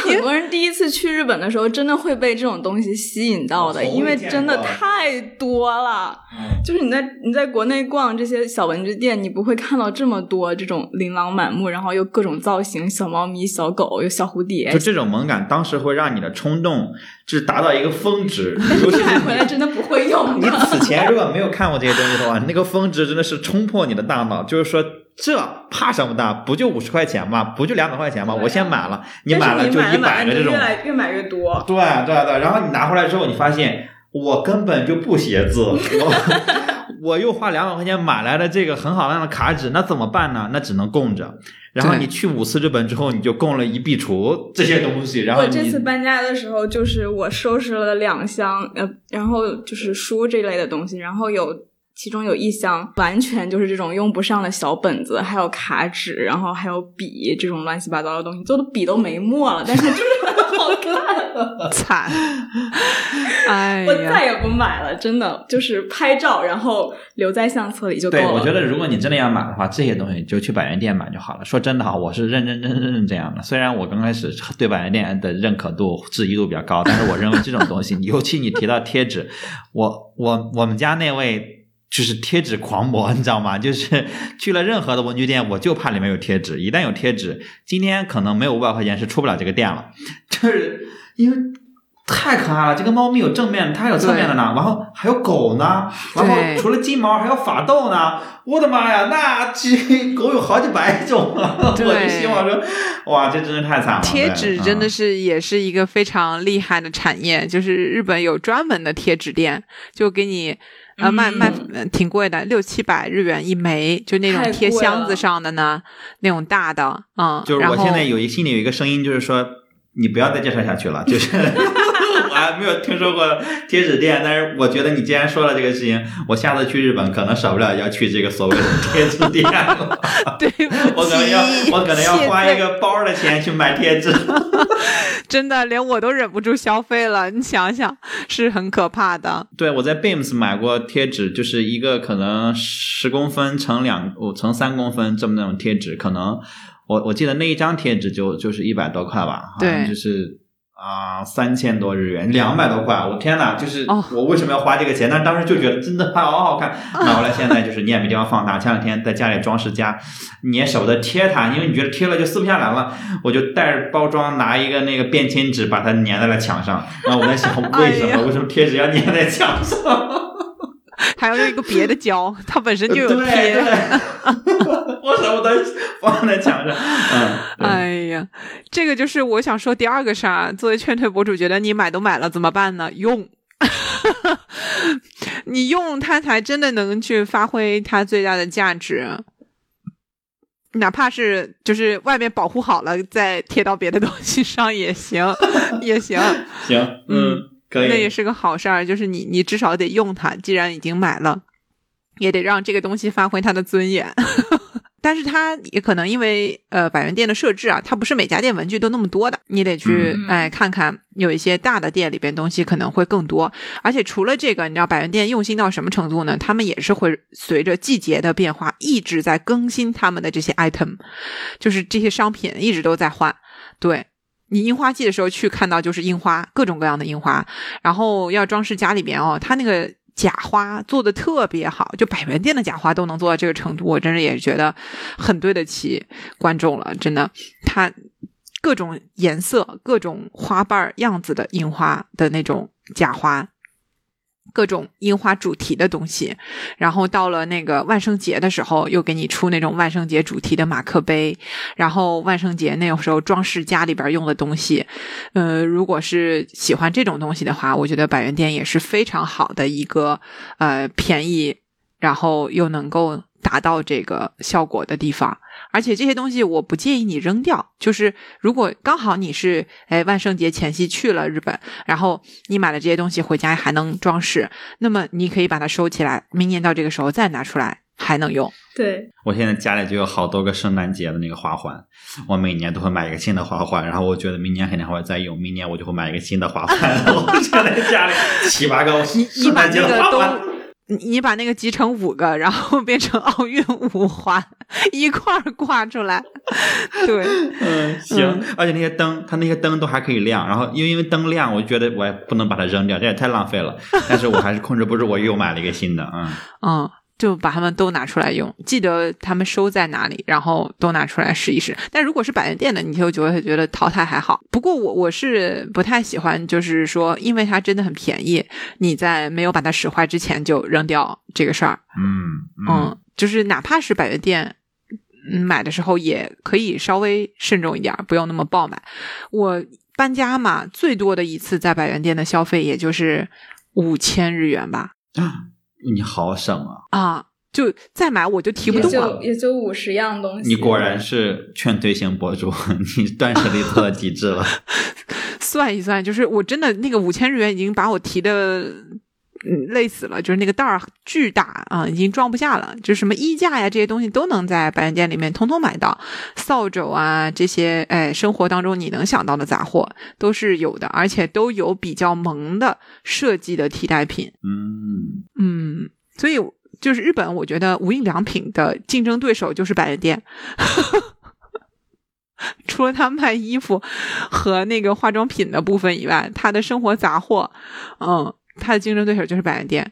很多人第一次去日本的时候，真的会被这种东西吸引到的，因为真的太多了。就是你在你在国内逛这些小文具店，你不会看到这么多这种琳琅满目，然后又各种造型，小猫咪、小狗，有小蝴蝶就，这种萌感，当时会让你的冲动就是达到一个峰值，尤其是买回来真的不会用你。此前如果没有看过这些东西的话，那个峰值真的是冲破你的大脑，就是说这怕什么的？不就五十块钱吗？不就两百块钱吗？啊我先买了，你买但是你就一百个这种越，来越买越多。对对对，然后你拿回来之后，你发现我根本就不写字，我 我又花两百块钱买来的这个很好用的卡纸，那怎么办呢？那只能供着。然后你去五次日本之后，你就供了一壁橱这些东西，然后我这次搬家的时候，就是我收拾了两箱，呃，然后就是书这类的东西，然后有其中有一箱完全就是这种用不上的小本子，还有卡纸，然后还有笔这种乱七八糟的东西，做的笔都没墨了，但是就是很好看。惨，哎我，再也不买了，真的就是拍照，然后留在相册里就够对，了。我觉得如果你真的要买的话，这些东西就去百元店买就好了。说真的哈，我是认认真真真这样的。虽然我刚开始对百元店的认可度、质疑度比较高，但是我认为这种东西，尤其你提到贴纸，我我我们家那位。就是贴纸狂魔，你知道吗？就是去了任何的文具店，我就怕里面有贴纸。一旦有贴纸，今天可能没有五百块钱是出不了这个店了。就是因为太可爱了，这个猫咪有正面，它还有侧面的呢，然后还有狗呢，然后除了金毛还有法斗呢。我的妈呀，那这狗有好几百种啊！我就希望说，哇，这真是太惨了。贴纸真的是也是一个非常厉害的产业，就是日本有专门的贴纸店，就给你。呃，卖卖挺贵的，六七百日元一枚，就那种贴箱子上的呢，那种大的，嗯，就是我现在有一心里有一个声音，就是说你不要再介绍下去了。就是 我还没有听说过贴纸店，但是我觉得你既然说了这个事情，我下次去日本可能少不了要去这个所谓的贴纸店了。对，我可能要我可能要花一个包的钱去买贴纸。真的连我都忍不住消费了，你想想是很可怕的。对，我在 Beams 买过贴纸，就是一个可能十公分乘两哦乘三公分这么那种贴纸，可能我我记得那一张贴纸就就是一百多块吧，好像对就是啊三千多日元，两百多块，我天哪！就是哦我为什么要花这个钱？但当时就觉得真的好好看，买回来现在就是你也没地方放它。前两天在家里装饰家，你也舍不得贴它，因为你觉得贴了就撕不下来了。我就带着包装拿一个那个便签纸把它粘在了墙上。然后我在想，为什么、哎为什么贴纸要粘在墙上？还要用一个别的胶，它本身就有对贴。对，我舍不得放在墙上。嗯，哎呀，这个就是我想说第二个事儿啊。作为劝退博主，觉得你买都买了怎么办呢？用，你用它才真的能去发挥它最大的价值。哪怕是就是外面保护好了，再贴到别的东西上也行，也行。行，嗯，可以。那也是个好事儿，就是你你至少得用它，既然已经买了，也得让这个东西发挥它的尊严。但是它也可能因为呃百元店的设置啊，它不是每家店文具都那么多的，你得去、嗯哎看看，有一些大的店里边东西可能会更多。而且除了这个，你知道百元店用心到什么程度呢？他们也是会随着季节的变化，一直在更新他们的这些 item，就是这些商品一直都在换。对你樱花季的时候去看到就是樱花，各种各样的樱花，然后要装饰家里边哦，它那个假花做的特别好，就百元店的假花都能做到这个程度，我真的也觉得很对得起观众了，真的，它各种颜色、各种花瓣样子的印花的那种假花。各种樱花主题的东西，然后到了那个万圣节的时候，又给你出那种万圣节主题的马克杯，然后万圣节那个时候装饰家里边用的东西，呃，如果是喜欢这种东西的话，我觉得百元店也是非常好的一个呃便宜，然后又能够达到这个效果的地方。而且这些东西我不建议你扔掉，就是如果刚好你是哎万圣节前夕去了日本，然后你买了这些东西回家还能装饰，那么你可以把它收起来，明年到这个时候再拿出来还能用。对，我现在家里就有好多个圣诞节的那个花环，我每年都会买一个新的花环，然后我觉得明年肯定还会再用，明年我就会买一个新的花环。我现在家里七八个圣诞节的花环。你把那个集成五个，然后变成奥运五环一块儿挂出来，对，嗯，行，而且那些灯，它那些灯都还可以亮，然后因为因为灯亮，我就觉得我也不能把它扔掉，这也太浪费了。但是我还是控制不住，我又买了一个新的，嗯，嗯，就把它们都拿出来用，记得他们收在哪里，然后都拿出来试一试。但如果是百元店的，你就就会觉得淘汰还好。不过我我是不太喜欢，就是说，因为它真的很便宜，你在没有把它使坏之前就扔掉这个事儿。嗯嗯，就是哪怕是百元店。嗯，买的时候也可以稍微慎重一点，不用那么爆买。我搬家嘛，最多的一次在百元店的消费也就是五千日元吧。你好省啊！啊，就再买我就提不动了。也就五十样东西。你果然是劝退型博主，你断舍离做到极致了。算一算，就是我真的那个五千日元已经把我提的。嗯，累死了，就是那个袋儿巨大啊，已经装不下了。就什么衣架呀这些东西都能在百元店里面通通买到，扫帚啊这些，哎，生活当中你能想到的杂货都是有的，而且都有比较萌的设计的替代品。嗯，嗯，所以就是日本，我觉得无印良品的竞争对手就是百元店。除了他卖衣服和那个化妆品的部分以外，他的生活杂货，嗯，他的竞争对手就是百元店，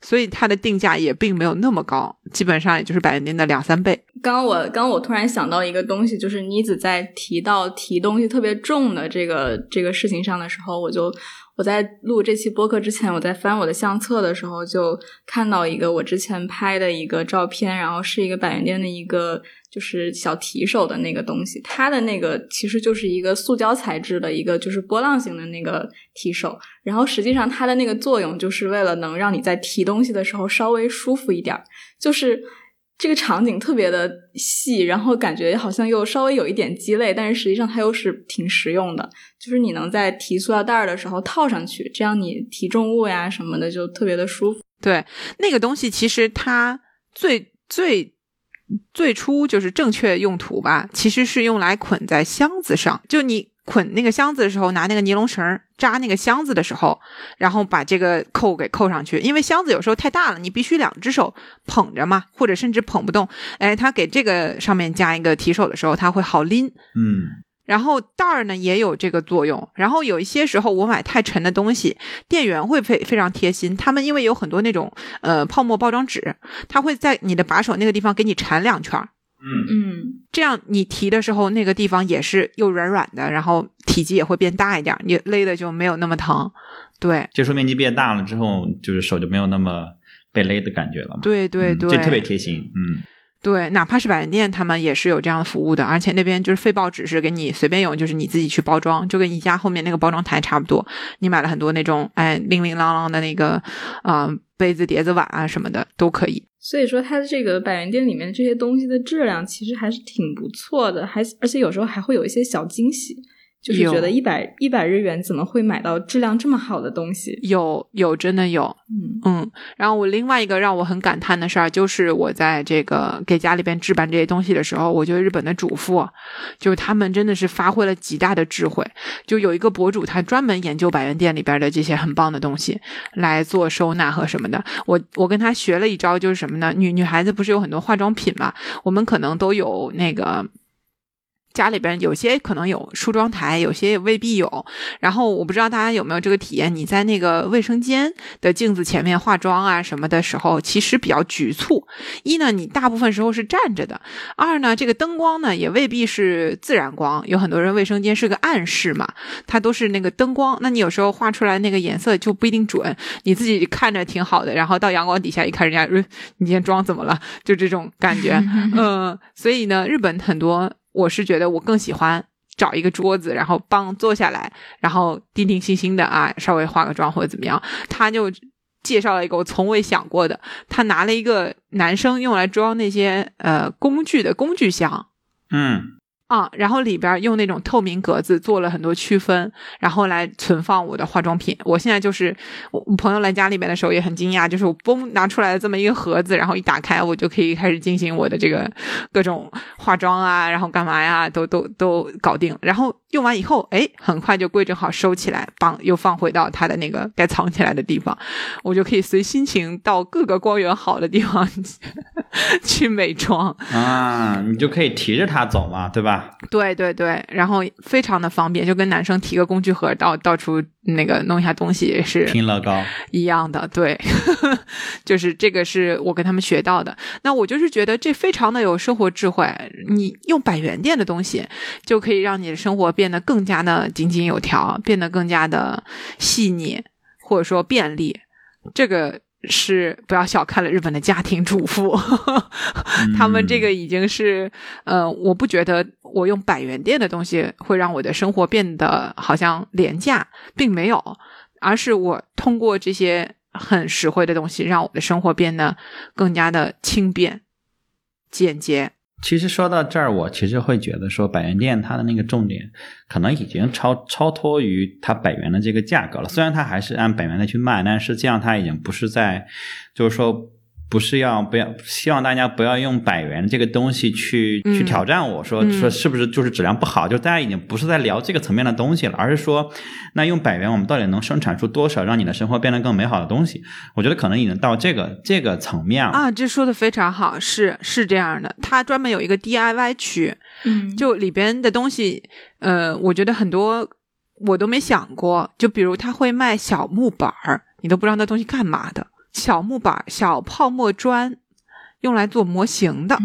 所以它的定价也并没有那么高，基本上也就是百元店的两三倍。刚刚我刚刚我突然想到一个东西，就是妮子在提到提东西特别重的这个这个事情上的时候，我就我在录这期播客之前，我在翻我的相册的时候，就看到一个我之前拍的一个照片，然后是一个百元店的一个就是小提手的那个东西，它的那个其实就是一个塑胶材质的一个就是波浪形的那个提手，然后实际上它的那个作用就是为了能让你在提东西的时候稍微舒服一点，就是。这个场景特别的细，然后感觉好像又稍微有一点鸡肋，但是实际上它又是挺实用的。就是你能在提塑料袋儿的时候套上去，这样你提重物呀什么的就特别的舒服。对，那个东西其实它最最最初就是正确用途吧，其实是用来捆在箱子上，就你。捆那个箱子的时候，拿那个尼龙绳扎那个箱子的时候，然后把这个扣给扣上去。因为箱子有时候太大了，你必须两只手捧着嘛，或者甚至捧不动。哎，他给这个上面加一个提手的时候，它会好拎。嗯，然后袋儿呢也有这个作用。然后有一些时候我买太沉的东西，店员会非非常贴心，他们因为有很多那种呃泡沫包装纸，他会在你的把手那个地方给你缠两圈儿。嗯嗯，这样你提的时候，那个地方也是又软软的，然后体积也会变大一点，你勒的就没有那么疼。对，接触面积变大了之后，就是手就没有那么被勒的感觉了嘛。对对对，嗯这特别贴心。嗯，对，哪怕是百元店，他们也是有这样的服务的，而且那边就是废报纸是给你随便用，就是你自己去包装，就跟宜家后面那个包装台差不多。你买了很多那种哎零零啷啷的那个啊、呃杯子、碟子、碗啊什么的都可以。所以说它的这个百元店里面这些东西的质量其实还是挺不错的，还而且有时候还会有一些小惊喜，就是有觉得一百一百日元怎么会买到质量这么好的东西？有有真的有，嗯嗯，然后我另外一个让我很感叹的事儿，就是我在这个给家里边置办这些东西的时候，我觉得日本的主妇，就是他们真的是发挥了极大的智慧。就有一个博主，他专门研究百元店里边的这些很棒的东西来做收纳和什么的。我我跟他学了一招，就是什么呢？女女孩子不是有很多化妆品嘛，我们可能都有那个。家里边有些可能有梳妆台，有些也未必有。然后我不知道大家有没有这个体验，你在那个卫生间的镜子前面化妆啊什么的时候，其实比较局促。一呢，你大部分时候是站着的；二呢，这个灯光呢也未必是自然光，有很多人卫生间是个暗室嘛，它都是那个灯光，那你有时候画出来那个颜色就不一定准。你自己看着挺好的，然后到阳光底下一看，人家，你今天妆怎么了？就这种感觉，嗯，所以呢，日本很多，我是觉得我更喜欢找一个桌子，然后帮坐下来，然后定定心心的啊，稍微化个妆或者怎么样。他就介绍了一个我从未想过的，他拿了一个男生用来装那些呃工具的工具箱，嗯。啊，然后里边用那种透明格子做了很多区分，然后来存放我的化妆品。我现在就是我朋友来家里面的时候也很惊讶，就是我嘣拿出来了这么一个盒子，然后一打开，我就可以开始进行我的这个各种化妆啊，然后干嘛呀，都都都搞定。然后用完以后，哎，很快就规整好收起来，放又放回到它的那个该藏起来的地方，我就可以随心情到各个光源好的地方 去美妆啊，你就可以提着它走嘛，对吧？对对对，然后非常的方便，就跟男生提个工具盒到到处那个弄一下东西是拼乐高一样的。对，就是这个是我跟他们学到的。那我就是觉得这非常的有生活智慧。你用百元店的东西，就可以让你的生活变得更加的井井有条，变得更加的细腻，或者说便利。这个。是不要小看了日本的家庭主妇，他们这个已经是呃，我不觉得我用百元店的东西会让我的生活变得好像廉价，并没有，而是我通过这些很实惠的东西，让我的生活变得更加的轻便、简洁。其实说到这儿，我其实会觉得说百元店它的那个重点可能已经超超脱于它百元的这个价格了。虽然它还是按百元的去卖，但实际上它已经不是在，就是说。不是要不要希望大家不要用百元这个东西去去挑战我说说是不是就是质量不好？就大家已经不是在聊这个层面的东西了，而是说那用百元我们到底能生产出多少让你的生活变得更美好的东西？我觉得可能已经到这个这个层面了啊！这说的非常好，是是这样的，它专门有一个 DIY 区，嗯，就里边的东西，呃，我觉得很多我都没想过，就比如他会卖小木板儿，你都不知道那东西干嘛的。小木板、小泡沫砖，用来做模型的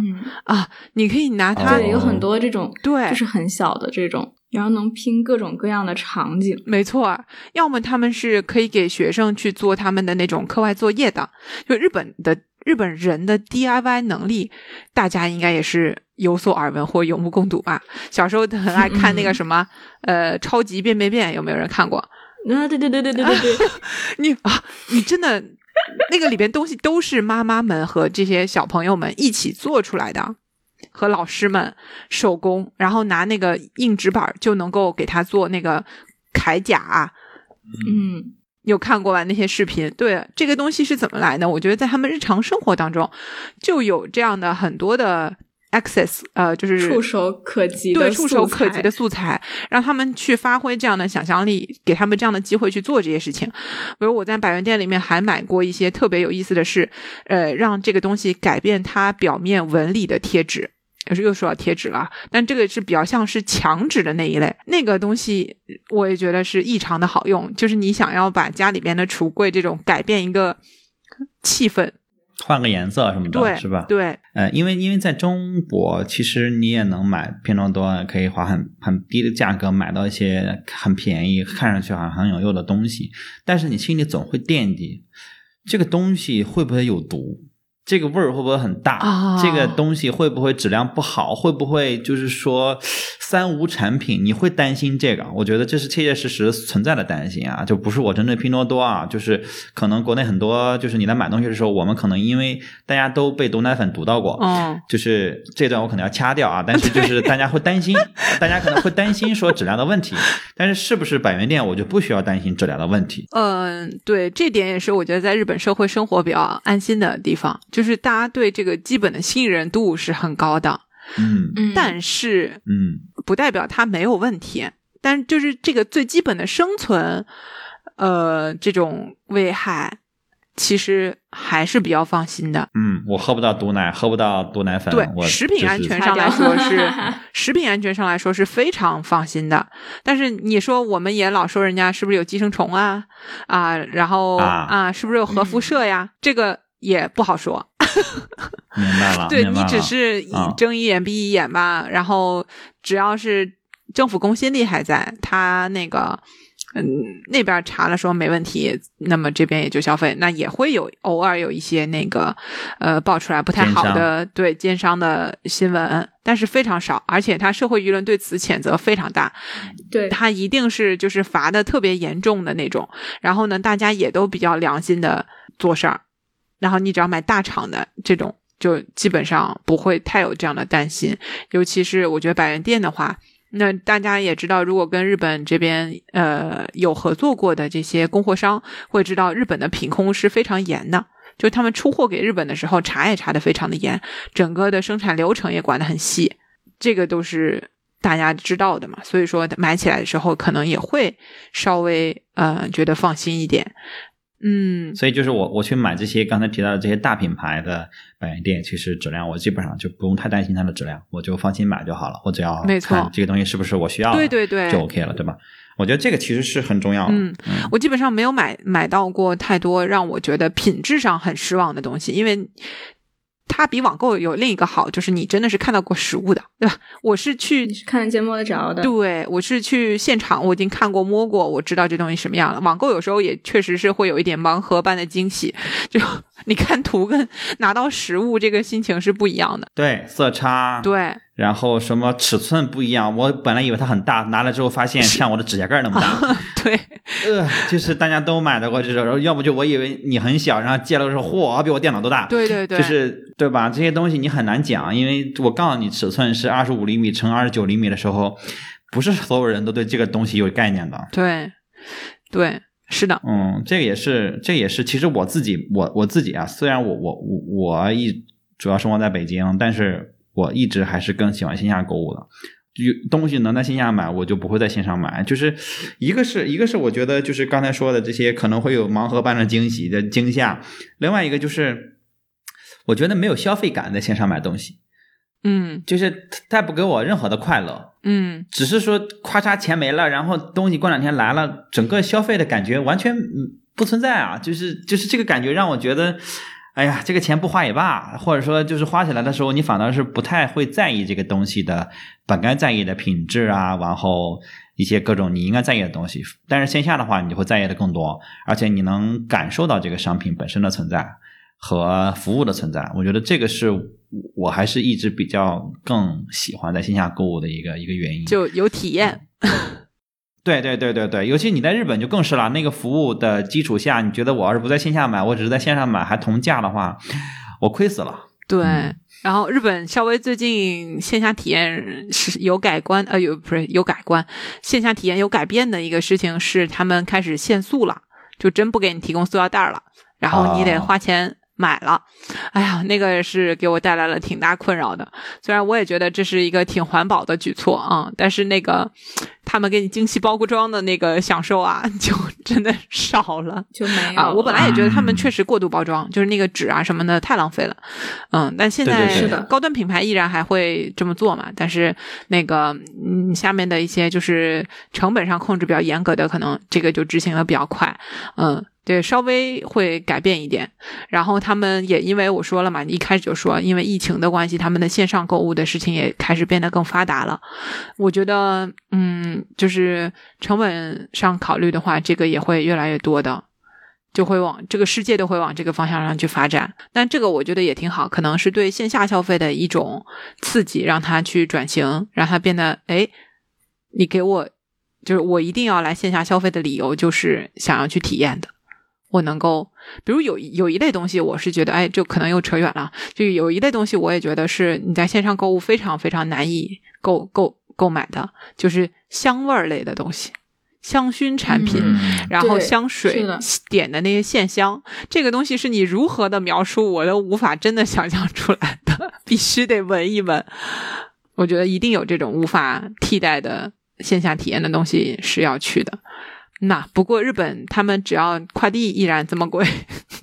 啊，你可以拿它。对，有很多这种，对，就是很小的这种，然后能拼各种各样的场景。没错，要么他们是可以给学生去做他们的那种课外作业的。就日本的日本人的 DIY 能力，大家应该也是有所耳闻或有目共睹吧？小时候很爱看那个什么，呃，超级变变变，有没有人看过？啊，对对对对对对对，你啊，你真的。那个里边东西都是妈妈们和这些小朋友们一起做出来的，和老师们手工，然后拿那个硬纸板就能够给他做那个铠甲。嗯，有看过吧？那些视频？对，这个东西是怎么来的？我觉得在他们日常生活当中就有这样的很多的。access，呃，就是触手可及的对触手可及的素材，让他们去发挥这样的想象力，给他们这样的机会去做这些事情。比如我在百元店里面还买过一些特别有意思的是，呃，让这个东西改变它表面纹理的贴纸，也是又说到贴纸了，但这个是比较像是墙纸的那一类，那个东西我也觉得是异常的好用，就是你想要把家里边的橱柜这种改变一个气氛。换个颜色什么的，是吧？对，呃，因为因为在中国，其实你也能买拼多多，可以花很很低的价格买到一些很便宜、看上去好像很有用的东西，但是你心里总会惦记，这个东西会不会有毒？这个味儿会不会很大？这个东西会不会质量不好？会不会就是说三无产品？你会担心这个？我觉得这是切切实实存在的担心啊，就不是我针对拼多多啊，就是可能国内很多就是你在买东西的时候，我们可能因为大家都被毒奶粉毒到过，嗯，就是这段我可能要掐掉啊，但是就是大家会担心，大家可能会担心说质量的问题，但是是不是百元店我就不需要担心质量的问题？嗯，对，这点也是我觉得在日本社会生活比较安心的地方。就是大家对这个基本的信任度是很高的，嗯，但是，嗯，不代表它没有问题。但就是这个最基本的生存，呃，这种危害，其实还是比较放心的。嗯，我喝不到毒奶，喝不到毒奶粉。对我食品安全上来说是 食品安全上来说是非常放心的。但是你说我们也老说人家是不是有寄生虫啊啊，然后啊是不是有核辐射呀？这个也不好说。明白了，对你只是睁一眼闭一眼吧，然后只要是政府公信力还在，他那个嗯那边查了说没问题，那么这边也就消费，那也会有偶尔有一些那个呃爆出来不太好的对奸商的新闻，但是非常少，而且他社会舆论对此谴责非常大，对，他一定是就是罚的特别严重的那种，然后呢，大家也都比较良心的做事儿，然后你只要买大厂的这种，就基本上不会太有这样的担心。尤其是我觉得百元店的话，那大家也知道，如果跟日本这边呃有合作过的这些供货商，会知道日本的品控是非常严的。就他们出货给日本的时候，查也查的非常的严，整个的生产流程也管得很细，这个都是大家知道的嘛。所以说买起来的时候，可能也会稍微呃觉得放心一点。嗯，所以就是我我去买这些刚才提到的这些大品牌的百元店，其实质量我基本上就不用太担心它的质量，我就放心买就好了。我只要没错看这个东西是不是我需要的，对对对，就 OK 了，对吧？我觉得这个其实是很重要的。嗯我基本上没有买买到过太多让我觉得品质上很失望的东西，因为它比网购有另一个好，就是你真的是看到过实物的，对吧？我是去你是看得见摸得着的。对，我是去现场，我已经看过摸过，我知道这东西什么样了。网购有时候也确实是会有一点盲盒般的惊喜，就 你看图跟拿到实物，这个心情是不一样的。对，色差，，对，然后什么尺寸不一样，我本来以为它很大，拿了之后发现像我的指甲盖那么大。对，呃，就是大家都买到过这种，然后要不就我以为你很小，然后借了之后，嚯，比我电脑都大。对对对，就是对吧？这些东西你很难讲，因为我告诉你尺寸是二十五厘米乘二十九厘米的时候，不是所有人都对这个东西有概念的。对对，是的，嗯，这个也是，这也是。其实我自己，我我自己啊，虽然我我我我一主要生活在北京，但是我一直还是更喜欢线下购物的。有东西能在线下买，我就不会在线上买。就是一个是一个是我觉得就是刚才说的这些可能会有盲盒般的惊喜的惊吓，另外一个就是我觉得没有消费感在线上买东西，嗯就是带不给我任何的快乐。嗯，只是说咔嚓钱没了，然后东西过两天来了，整个消费的感觉完全嗯不存在啊！就是就是这个感觉让我觉得，哎呀，这个钱不花也罢，或者说就是花起来的时候，你反倒是不太会在意这个东西的本该在意的品质啊，然后一些各种你应该在意的东西。但是线下的话，你就会在意的更多，而且你能感受到这个商品本身的存在和服务的存在。我觉得这个是我还是一直比较更喜欢在线下购物的一个一个原因。就有体验。对对对对对，尤其你在日本就更是了。那个服务的基础下，你觉得我要是不在线下买，我只是在线上买，还同价的话，我亏死了。对，嗯然后日本稍微最近线下体验是有改观，呃，有不是有改观，线下体验有改变的一个事情是，他们开始限速了，就真不给你提供塑料袋了，然后你得哦花钱买了。哎呀，那个是给我带来了挺大困扰的。虽然我也觉得这是一个挺环保的举措啊，但是那个他们给你精细包装的那个享受啊，就真的少了。就没有啊，我本来也觉得他们嗯确实过度包装，就是那个纸啊什么的太浪费了，嗯，但现在高端品牌依然还会这么做嘛，但是那个嗯下面的一些就是成本上控制比较严格的，可能这个就执行的比较快，嗯。对，稍微会改变一点。然后他们也因为我说了嘛，一开始就说，因为疫情的关系，他们的线上购物的事情也开始变得更发达了。我觉得，嗯，就是成本上考虑的话，这个也会越来越多的。就会往这个世界都会往这个方向上去发展，但这个我觉得也挺好，可能是对线下消费的一种刺激，让它去转型，让它变得哎，你给我就是我一定要来线下消费的理由，就是想要去体验的。我能够，比如有有一类东西，我是觉得，哎，就可能又扯远了。就有一类东西，我也觉得是你在线上购物非常非常难以购购购买的，就是香味儿类的东西，香薰产品。嗯，然后香水点的那些线香，这个东西是你如何的描述，我都无法真的想象出来的，必须得闻一闻。我觉得一定有这种无法替代的线下体验的东西是要去的。那不过日本他们只要快递依然这么贵，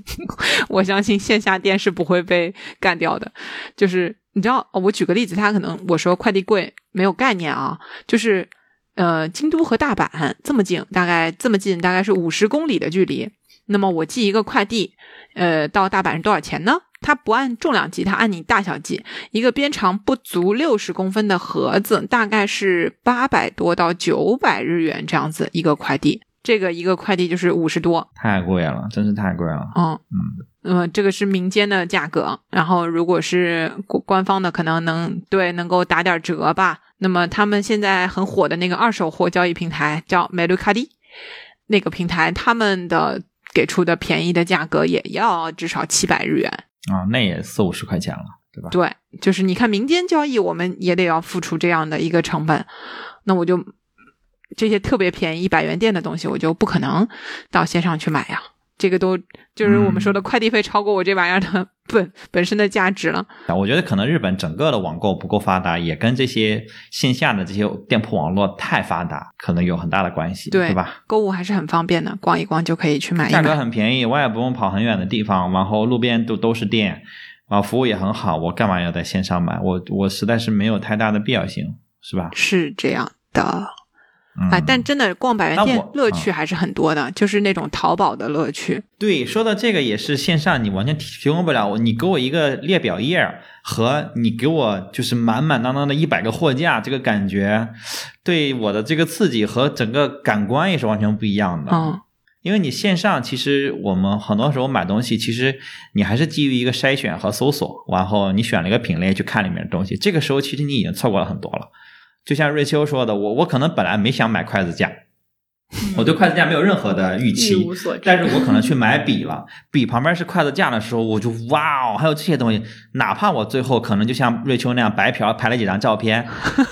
我相信线下店是不会被干掉的。就是你知道，我举个例子，他可能我说快递贵没有概念啊，就是呃，京都和大阪这么近，大概这么近，大概是五十公里的距离。那么我寄一个快递，呃，到大阪是多少钱呢？它不按重量计，它按你大小计。一个边长不足六十公分的盒子，大概是八百多到九百日元这样子一个快递。这个一个快递就是五十多，太贵了，真是太贵了。嗯嗯，那么这个是民间的价格，然后如果是官官方的，可能能对能够打点折吧。那么他们现在很火的那个二手货交易平台叫 Mercari，那个平台他们的给出的便宜的价格也要至少七百日元。啊，那也四五十块钱了，对吧？对，就是你看民间交易，我们也得要付出这样的一个成本，那我就这些特别便宜一百元店的东西，我就不可能到线上去买呀。这个都就是我们说的快递费超过我这玩意儿的本本身的价值了。啊，我觉得可能日本整个的网购不够发达，也跟这些线下的这些店铺网络太发达，可能有很大的关系，对吧？购物还是很方便的，逛一逛就可以去买一价格。很便宜，我也不用跑很远的地方，然后路边都都是店，啊，服务也很好，我干嘛要在线上买？我我实在是没有太大的必要性，是吧？是这样的，嗯、哎，但真的逛百元店乐趣还是很多的，就是那种淘宝的乐趣。对，说到这个也是线上你完全提供不了。我你给我一个列表页儿和你给我就是满满当当的一百个货架，这个感觉对我的这个刺激和整个感官也是完全不一样的。嗯，因为你线上其实我们很多时候买东西，其实你还是基于一个筛选和搜索，然后你选了一个品类去看里面的东西。这个时候其实你已经错过了很多了。就像瑞秋说的，我我可能本来没想买筷子架，我对筷子架没有任何的预期。但是我可能去买笔了，笔旁边是筷子架的时候，我就哇哦，还有这些东西。哪怕我最后可能就像瑞秋那样白嫖拍了几张照片，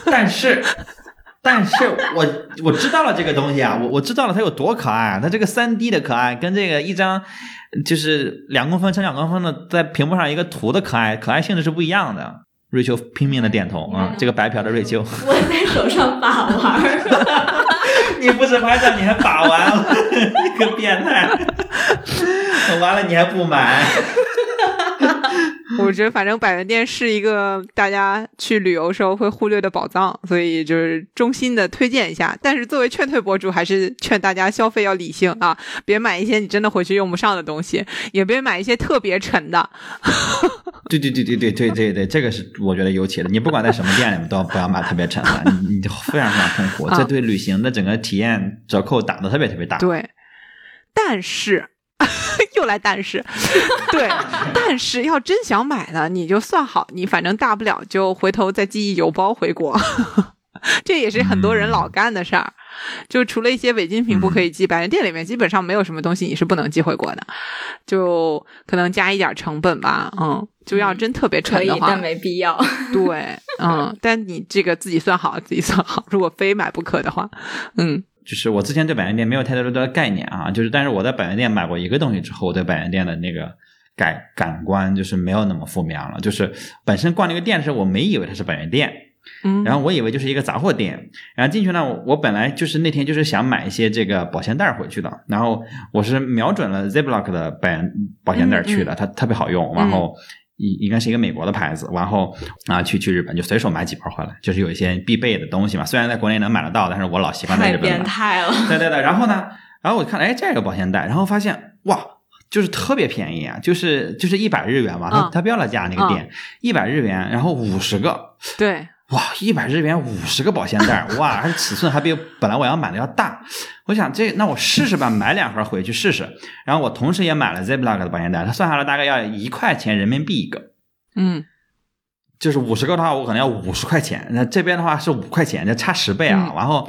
但是，但是我我知道了这个东西啊，我我知道了它有多可爱，啊它这个三 D 的可爱跟这个一张就是两公分乘两公分的在屏幕上一个图的可爱，可爱性质是不一样的。瑞秋拼命的点头啊、这个白嫖的瑞秋，我在手上把玩儿，你不是拍照你还把玩了，你个变态！完了你还不买？我觉得反正百元店是一个大家去旅游时候会忽略的宝藏，所以就是衷心的推荐一下。但是作为劝退博主，还是劝大家消费要理性啊，别买一些你真的回去用不上的东西，也别买一些特别沉的。对对对对对对对对，这个是我觉得尤其的，你不管在什么店里面，都不要买特别沉的，你你非常非常痛苦，这对旅行的整个体验折扣打的特别特别大。对，但是。又来但是，对，但是要真想买呢，你就算好，你反正大不了就回头再寄一邮包回国，这也是很多人老干的事儿。就除了一些违禁品不可以寄，百元店里面基本上没有什么东西你是不能寄回国的，就可能加一点成本吧，嗯，就要真特别沉的，话，但没必要。对，嗯，但你这个自己算好，自己算好，如果非买不可的话，嗯就是我之前对百元店没有太多的概念啊，就是但是我在百元店买过一个东西之后，我对百元店的那个感感官就是没有那么负面了。就是本身逛那个店的时候，我没以为它是百元店，嗯，然后我以为就是一个杂货店，然后进去呢，我我本来就是那天就是想买一些这个保鲜袋回去的，然后我是瞄准了 Ziploc 的百元保鲜袋去的，它特别好用，然后应应该是一个美国的牌子，然后啊去去日本就随手买几包回来，就是有一些必备的东西嘛，虽然在国内能买得到，但是我老习惯在日本买。变态了，对对对，然后呢，然后我看，哎，这个保鲜袋，然后发现哇，就是特别便宜啊，就是就是一百日元吧，他他标了价那个店一百日元，然后五十个，对，哇，一百日元五十个保鲜袋，哇，而且尺寸还比本来我要买的要大。我想这那我试试吧，买两盒回去试试。然后我同时也买了 Ziploc 的保鲜袋，它算下来大概要一块钱人民币一个，嗯就是五十个的话，我可能要五十块钱。那这边的话是五块钱，这差十倍啊。嗯然后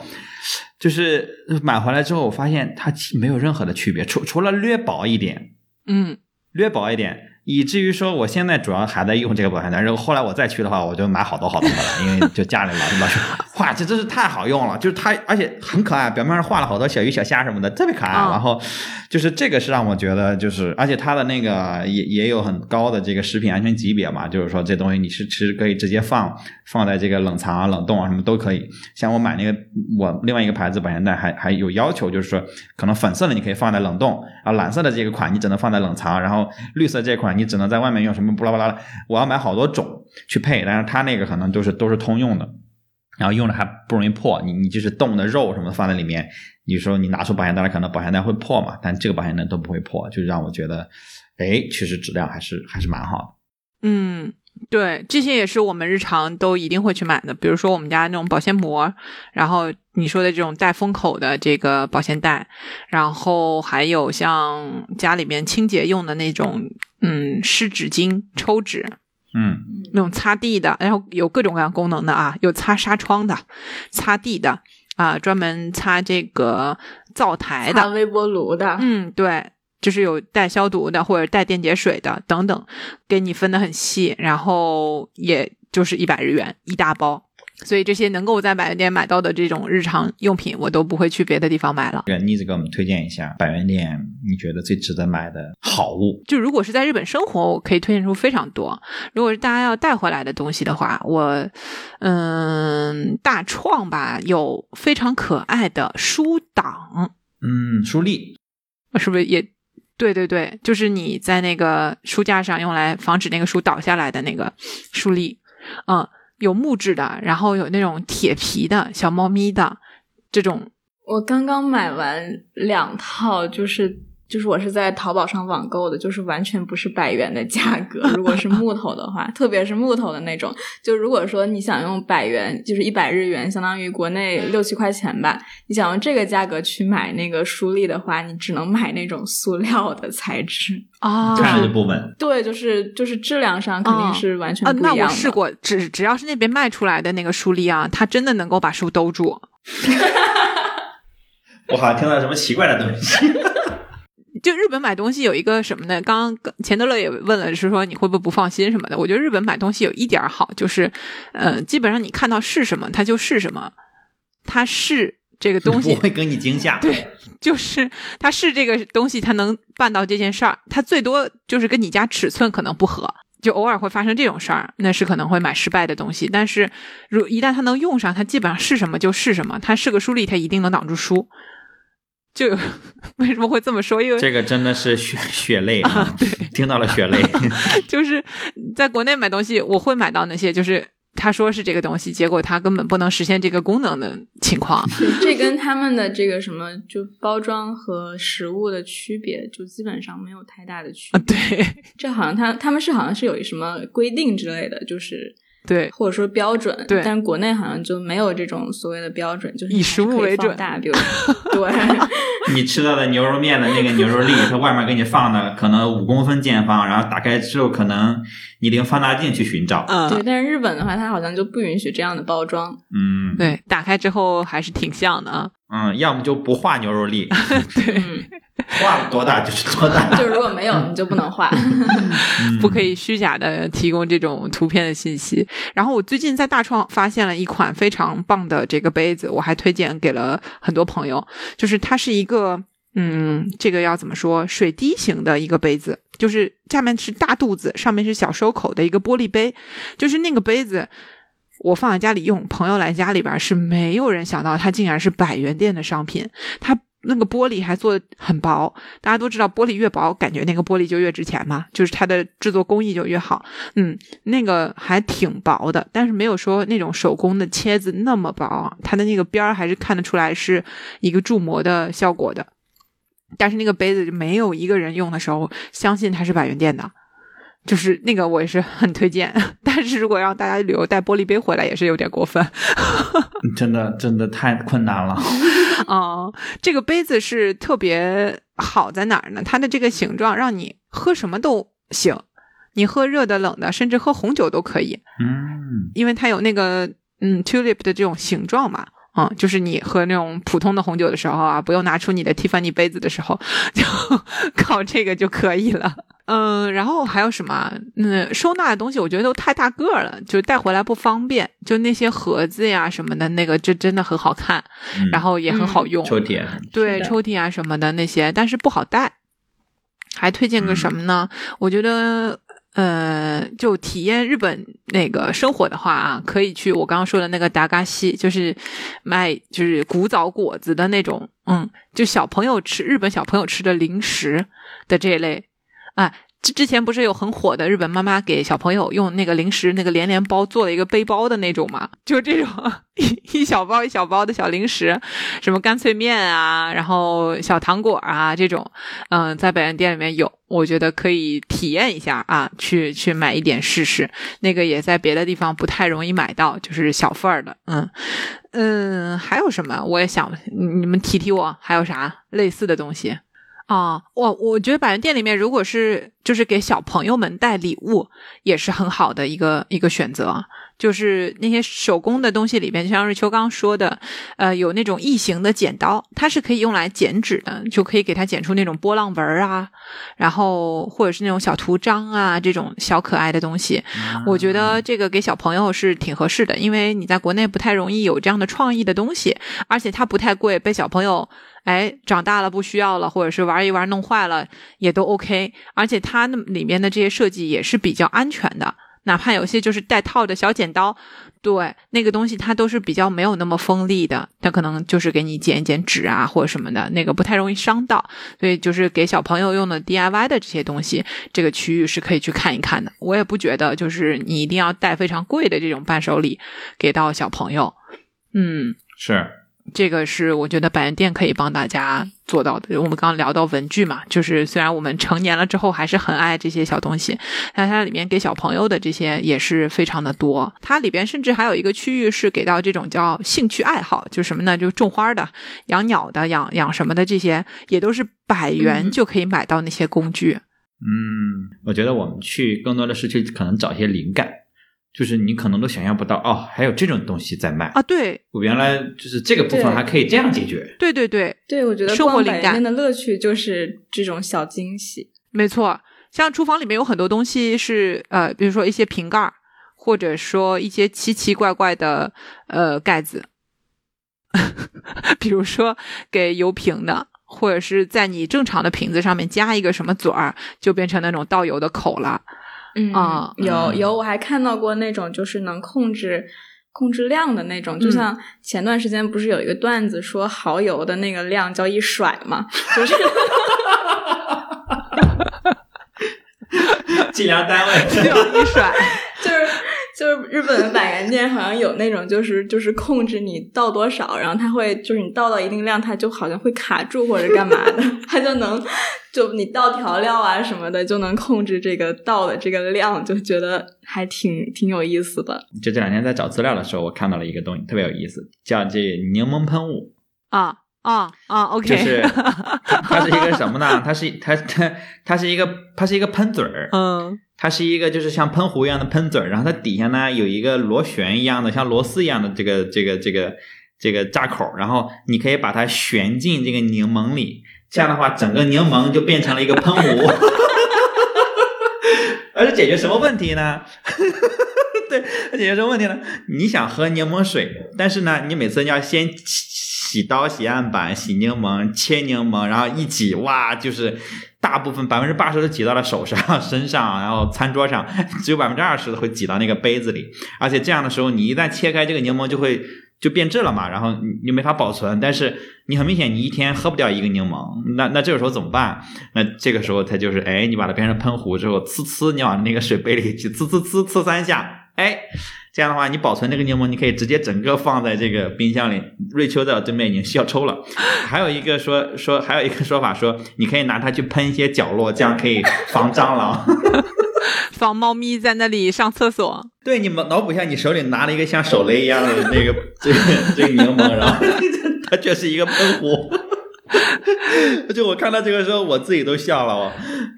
就是买回来之后，我发现它没有任何的区别，除除了略薄一点，嗯略薄一点，以至于说我现在主要还在用这个保鲜袋，然后后来我再去的话，我就买好多好多回来，因为就家里老是老是，哇，这真是太好用了，就是它而且很可爱，表面上画了好多小鱼小虾什么的，特别可爱。嗯然后就是这个是让我觉得就是，而且它的那个也也有很高的这个食品安全级别嘛，就是说这东西你是其实可以直接放放在这个冷藏啊、冷冻啊什么都可以。像我买那个我另外一个牌子保鲜袋还还有要求，就是说可能粉色的你可以放在冷冻，啊蓝色的这个款你只能放在冷藏，然后绿色这款你只能在外面用什么巴拉巴拉的。我要买好多种去配，但是它那个可能都是都是通用的。然后用着还不容易破，你你就是冻的肉什么的放在里面，有时候你拿出保鲜袋来，可能保鲜袋会破嘛，但这个保鲜袋都不会破，就让我觉得，哎，其实质量还是还是蛮好的。嗯，对，这些也是我们日常都一定会去买的，比如说我们家那种保鲜膜，然后你说的这种带封口的这个保鲜袋，然后还有像家里面清洁用的那种，嗯，湿纸巾、抽纸。嗯那种擦地的，然后有各种各样功能的啊，有擦纱窗的、擦地的啊，专门擦这个灶台的，擦微波炉的，嗯，对，就是有带消毒的或者带电解水的等等，给你分的很细，然后也就是一百日元一大包。所以这些能够在百元店买到的这种日常用品，我都不会去别的地方买了。这个妮子给我们推荐一下百元店你觉得最值得买的好物。就如果是在日本生活，我可以推荐出非常多。如果是大家要带回来的东西的话，我嗯，大创吧有非常可爱的书档，嗯，书立，是不是也？对对对，就是你在那个书架上用来防止那个书倒下来的那个书立，嗯，有木质的，然后有那种铁皮的小猫咪的这种，我刚刚买完两套，就是就是我是在淘宝上网购的，就是完全不是百元的价格。如果是木头的话，特别是木头的那种，就如果说你想用百元，就是一百日元，相当于国内六七块钱吧，你想用这个价格去买那个书立的话，你只能买那种塑料的材质。啊看着就不稳。对，就是就是质量上肯定是完全不一样的。我试过，只只要是那边卖出来的那个书立啊，它真的能够把书兜住。我好像听到什么奇怪的东西。就日本买东西有一个什么呢？刚刚钱德勒也问了，是说你会不会不放心什么的？我觉得日本买东西有一点好，就是，呃，基本上你看到是什么，它就是什么，它是这个东西 不西，会给你惊吓。对，就是它是这个东西，它能办到这件事儿，它最多就是跟你家尺寸可能不合，就偶尔会发生这种事儿，那是可能会买失败的东西。但是如一旦它能用上，它基本上是什么就是什么，它是个书立，它一定能挡住书。就 为什么会这么说？因为这个真的是血血泪啊！听到了血泪。就是在国内买东西，我会买到那些就是他说是这个东西，结果他根本不能实现这个功能的情况。这跟他们的这个什么就包装和实物的区别，就基本上没有太大的区啊，别。对这好像他他们是好像是有什么规定之类的，就是对，或者说标准。对但是国内好像就没有这种所谓的标准，就是以你还是实物为准大，比如对。你吃到的牛肉面的那个牛肉粒，它外面给你放的可能五公分见方，然后打开之后，可能你得用放大镜去寻找。对，嗯，但是日本的话，它好像就不允许这样的包装。嗯，对，打开之后还是挺像的啊。嗯，要么就不画牛肉粒，对，画多大就是多大。就是如果没有，你就不能画。不可以虚假的提供这种图片的信息。然后我最近在大创发现了一款非常棒的这个杯子，我还推荐给了很多朋友。就是它是一个，嗯，这个要怎么说，水滴型的一个杯子，就是下面是大肚子，上面是小收口的一个玻璃杯，就是那个杯子。我放在家里用，朋友来家里边是没有人想到它竟然是百元店的商品，它那个玻璃还做的很薄，大家都知道玻璃越薄，感觉那个玻璃就越值钱嘛，就是它的制作工艺就越好。嗯，那个还挺薄的，但是没有说那种手工的切子那么薄，它的那个边儿还是看得出来是一个铸模的效果的。但是那个杯子就没有一个人用的时候相信它是百元店的，就是那个我也是很推荐。但是如果让大家旅游带玻璃杯回来，也是有点过分。真的真的太困难了。哦，这个杯子是特别好在哪儿呢？它的这个形状让你喝什么都行，你喝热的、冷的，甚至喝红酒都可以，嗯，因为它有那个嗯 tulip 的这种形状嘛。嗯，就是你喝那种普通的红酒的时候啊，不用拿出你的 Tiffany 杯子的时候，就 靠这个就可以了。嗯，然后还有什么？嗯，收纳的东西我觉得都太大个儿了，就带回来不方便。就那些盒子呀什么的，那个这真的很好看，嗯然后也很好用。抽屉，对抽屉啊什么的那些，但是不好带。还推荐个什么呢？我觉得，呃，就体验日本那个生活的话啊，可以去我刚刚说的那个达嘎西，就是卖就是古早果子的那种，嗯，就小朋友吃日本小朋友吃的零食的这一类，啊。之之前不是有很火的日本妈妈给小朋友用那个零食那个连连包做了一个背包的那种嘛？就这种一一小包一小包的小零食，什么干脆面啊，然后小糖果啊这种，嗯，在百元店里面有，我觉得可以体验一下啊，去去买一点试试。那个也在别的地方不太容易买到，就是小份儿的，嗯嗯，还有什么？我也想你们提提我，还有啥类似的东西？啊，我我觉得百元店里面，如果是就是给小朋友们带礼物，也是很好的一个一个选择。就是那些手工的东西里边，就像瑞秋刚刚说的，呃，有那种异形的剪刀，它是可以用来剪纸的，就可以给它剪出那种波浪纹啊，然后或者是那种小图章啊，这种小可爱的东西。我觉得这个给小朋友是挺合适的，因为你在国内不太容易有这样的创意的东西，而且它不太贵，被小朋友哎长大了不需要了，或者是玩一玩弄坏了也都 OK，而且它那里面的这些设计也是比较安全的。哪怕有些就是带套的小剪刀，对那个东西它都是比较没有那么锋利的，它可能就是给你剪一剪纸啊或者什么的，那个不太容易伤到。所以就是给小朋友用的 DIY 的这些东西，这个区域是可以去看一看的。我也不觉得就是你一定要带非常贵的这种伴手礼给到小朋友。嗯，是这个是我觉得百元店可以帮大家做到的。我们刚刚聊到文具嘛，就是虽然我们成年了之后还是很爱这些小东西，但它里面给小朋友的这些也是非常的多。它里边甚至还有一个区域是给到这种叫兴趣爱好，就什么呢？就种花的、养鸟的、养养什么的这些，也都是百元嗯就可以买到那些工具。嗯，我觉得我们去更多的是去可能找一些灵感，就是你可能都想象不到哦，还有这种东西在卖。啊，对我原来就是这个部分还可以这样解决。对对对，对，我觉得生活逛灵感百元店的乐趣就是这种小惊喜。没错，像厨房里面有很多东西是呃，比如说一些瓶盖儿，或者说一些奇奇怪怪的呃盖子，比如说给油瓶的，或者是在你正常的瓶子上面加一个什么嘴儿，就变成那种倒油的口了。嗯啊有嗯。有，我还看到过那种就是能控制控制量的那种，嗯。就像前段时间不是有一个段子说蚝油的那个量叫一甩嘛，就是计量单位。这样一甩，就是就是日本的百元店好像有那种就是就是控制你倒多少，然后它会就是你倒到一定量，它就好像会卡住或者干嘛的，它就能就你倒调料啊什么的就能控制这个倒的这个量，就觉得还挺挺有意思的。就这两天在找资料的时候，我看到了一个东西，特别有意思，叫这柠檬喷雾。啊啊啊！OK，就是 它它是一个什么呢？它是它它它是一个它是一个喷嘴儿，嗯它是一个就是像喷壶一样的喷嘴儿，然后它底下呢有一个螺旋一样的，像螺丝一样的这个这个这个这个扎口，然后你可以把它旋进这个柠檬里，这样的话整个柠檬就变成了一个喷壶。而且解决什么问题呢？对，解决什么问题呢？你想喝柠檬水，但是呢，你每次要先洗刀、洗案板、洗柠檬、切柠檬，然后一挤，哇，就是大部分百分之八十都挤到了手上、身上，然后餐桌上，只有百分之二十的会挤到那个杯子里。而且这样的时候，你一旦切开这个柠檬，就会就变质了嘛，然后你你没法保存。但是你很明显，你一天喝不掉一个柠檬，那那这个时候怎么办？那这个时候它就是，哎，你把它变成喷壶之后，呲呲，你往那个水杯里去，呲呲呲呲三下，哎，这样的话，你保存这个柠檬，你可以直接整个放在这个冰箱里。瑞秋在我对面已经笑抽了。还有一个说说，还有一个说法说，你可以拿它去喷一些角落，这样可以防蟑螂。防猫咪在那里上厕所。对，你们脑补一下，你手里拿了一个像手雷一样的那个这个这个柠檬，然后 它却是一个喷壶。就我看到这个时候，我自己都笑了，我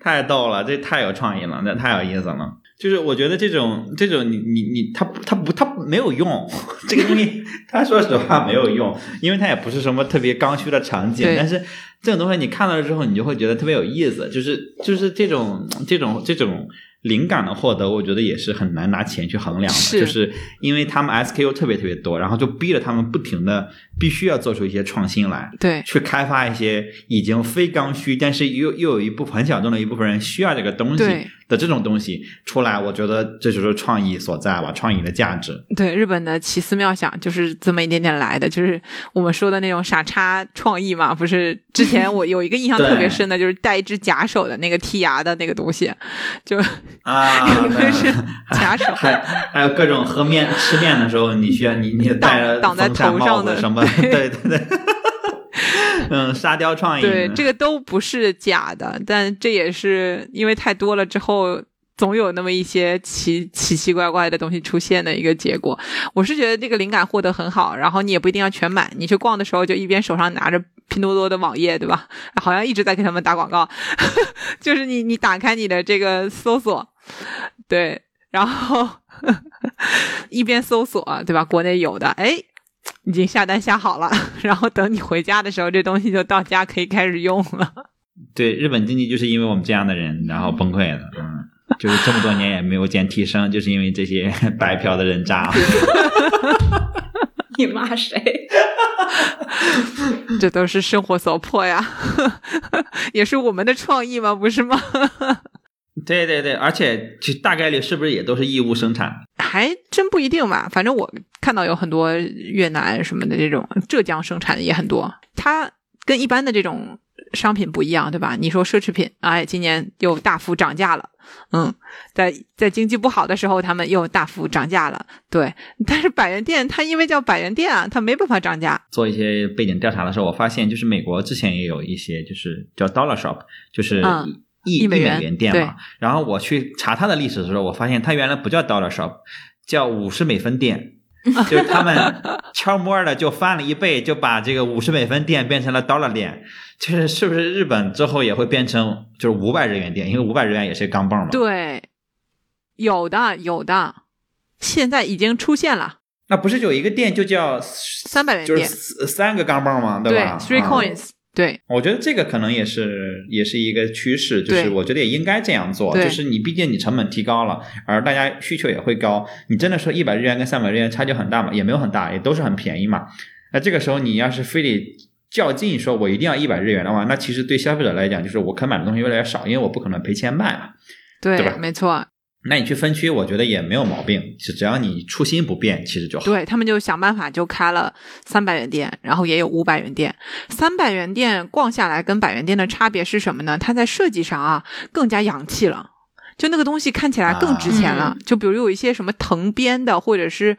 太逗了，这太有创意了，那太有意思了。就是我觉得这种这种你你你他他不他没有用，这个东西 他说实话没有用，因为它也不是什么特别刚需的场景，但是这种东西你看到了之后，你就会觉得特别有意思，就是就是这种这种这种。灵感的获得，我觉得也是很难拿钱去衡量的，是。就是因为他们 SKU 特别特别多，然后就逼着他们不停的必须要做出一些创新来，对，去开发一些已经非刚需，但是又又有一部分很小众的一部分人需要这个东西对的这种东西出来，我觉得这就是创意所在吧，创意的价值。对，日本的奇思妙想就是这么一点点来的，就是我们说的那种傻叉创意嘛。不是之前我有一个印象 特别深的，就是带一只假手的那个剔牙的那个东西，就啊，有一个是假手，还还有各种喝面吃面的时候，你需要你你戴着挡在头上的什么，对对对，嗯，沙雕创意，对，这个都不是假的，但这也是因为太多了之后。总有那么一些奇奇奇怪怪的东西出现的一个结果。我是觉得这个灵感获得很好，然后你也不一定要全买，你去逛的时候就一边手上拿着拼多多的网页，对吧？好像一直在给他们打广告，就是你你打开你的这个搜索，对，然后 一边搜索，对吧？国内有的，哎，已经下单下好了，然后等你回家的时候，这东西就到家可以开始用了。对，日本经济就是因为我们这样的人，然后崩溃了，嗯。就是这么多年也没有见提升，就是因为这些 白嫖的人渣。你骂谁？这都是生活所迫呀，也是我们的创意吗？不是吗？对对对，而且就大概率是不是也都是义乌生产？还真不一定吧。反正我看到有很多越南什么的这种浙江生产的也很多，它跟一般的这种商品不一样，对吧？你说奢侈品，哎，今年又大幅涨价了。嗯，在在经济不好的时候，他们又大幅涨价了。对，但是百元店它因为叫百元店啊，它没办法涨价。做一些背景调查的时候，我发现就是美国之前也有一些就是叫 Dollar Shop，就是一一美元店嘛。然后我去查它的历史的时候，我发现它原来不叫 Dollar Shop，叫五十美分店。就是他们悄摸的就翻了一倍，就把这个五十美分店变成了 Dollar 店。就是是不是日本之后也会变成就是五百日元店？因为五百日元也是钢镚嘛。对，有的有的，现在已经出现了。那不是有一个店就叫三百元店，就是三个钢镚吗？对吧？Three coins。对，我觉得这个可能也是也是一个趋势，就是我觉得也应该这样做。就是你毕竟你成本提高了，而大家需求也会高。你真的说一百日元跟三百日元差距很大嘛？也没有很大，也都是很便宜嘛。那这个时候你要是非得较劲，说我一定要一百日元的话，那其实对消费者来讲，就是我可买的东西越来越少，因为我不可能赔钱卖嘛，对对吧？没错。那你去分区，我觉得也没有毛病，只只要你初心不变，其实就好。对他们就想办法就开了三百元店，然后也有五百元店。三百元店逛下来跟百元店的差别是什么呢？它在设计上啊更加洋气了，就那个东西看起来更值钱了。就比如有一些什么藤编的或者是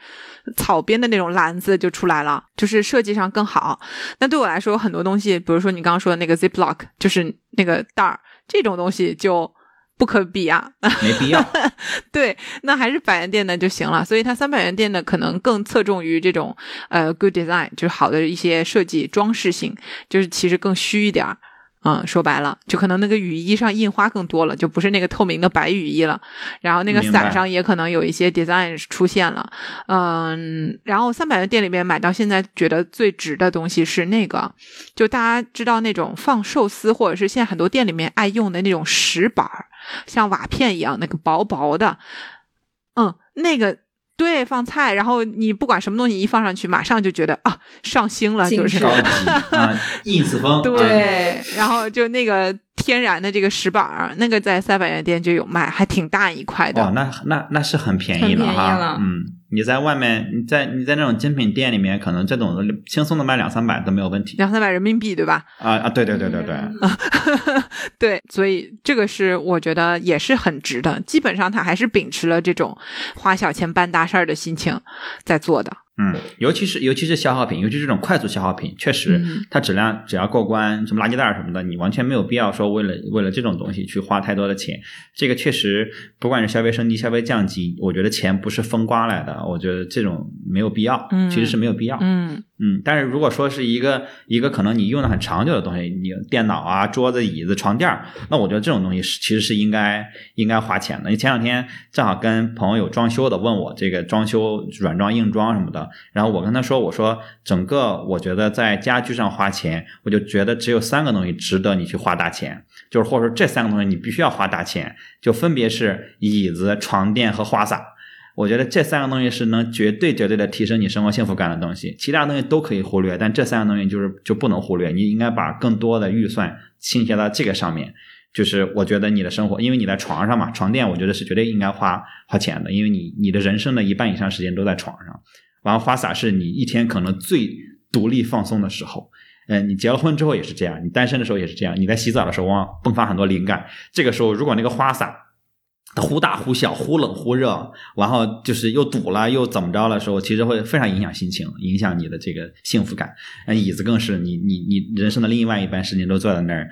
草编的那种篮子就出来了，就是设计上更好。那对我来说，很多东西，比如说你刚刚说的那个 Ziploc，就是那个袋儿，这种东西就。不可比啊，没必要。对，那还是百元店的就行了。所以它三百元店的可能更侧重于这种呃 good design，就是好的一些设计装饰性，就是其实更虚一点儿。嗯，说白了，就可能那个雨衣上印花更多了，就不是那个透明的白雨衣了。然后那个伞上也可能有一些 design 出现了。嗯，然后三百元店里面买到现在觉得最值的东西是那个，就大家知道那种放寿司或者是现在很多店里面爱用的那种石板儿。像瓦片一样，那个薄薄的，嗯，那个对，放菜，然后你不管什么东西一放上去，马上就觉得啊，上星了，就是 对，然后就那个天然的这个石板儿，那个在三百元店就有卖，还挺大一块的，哦，那那那是很便宜了哈，嗯。你在外面，你在你在那种精品店里面，可能这种轻松的卖两三百都没有问题，两三百人民币，对吧？啊啊，对对对对对，对，所以这个是我觉得也是很值的。基本上他还是秉持了这种花小钱办大事儿的心情在做的。嗯，尤其是尤其是消耗品，尤其是这种快速消耗品，确实它质量只要过关，什么垃圾袋什么的，你完全没有必要说为了为了这种东西去花太多的钱。这个确实，不管是消费升级、消费降级，我觉得钱不是风刮来的，我觉得这种没有必要，其实是没有必要。嗯嗯，嗯但是如果说是一个一个可能你用的很长久的东西，你电脑啊、桌子、椅子、床垫儿，那我觉得这种东西是其实是应该应该花钱的。你前两天正好跟朋友有装修的，问我这个装修软装、硬装什么的，然后我跟他说，我说整个我觉得在家居上花钱，我就觉得只有三个东西值得你去花大钱，就是或者说这三个东西你必须要花大钱，就分别是椅子、床垫和花洒。我觉得这三个东西是能绝对绝对的提升你生活幸福感的东西，其他东西都可以忽略，但这三个东西就是就不能忽略。你应该把更多的预算倾斜到这个上面。就是我觉得你的生活，因为你在床上嘛，床垫我觉得是绝对应该花花钱的，因为你你的人生的一半以上时间都在床上。然后花洒是你一天可能最独立放松的时候。嗯，你结了婚之后也是这样，你单身的时候也是这样。你在洗澡的时候往往迸发很多灵感，这个时候如果那个花洒。忽大忽小，忽冷忽热，然后就是又堵了又怎么着的时候，其实会非常影响心情，影响你的这个幸福感。那椅子更是，你你你人生的另外一半时间都坐在那儿，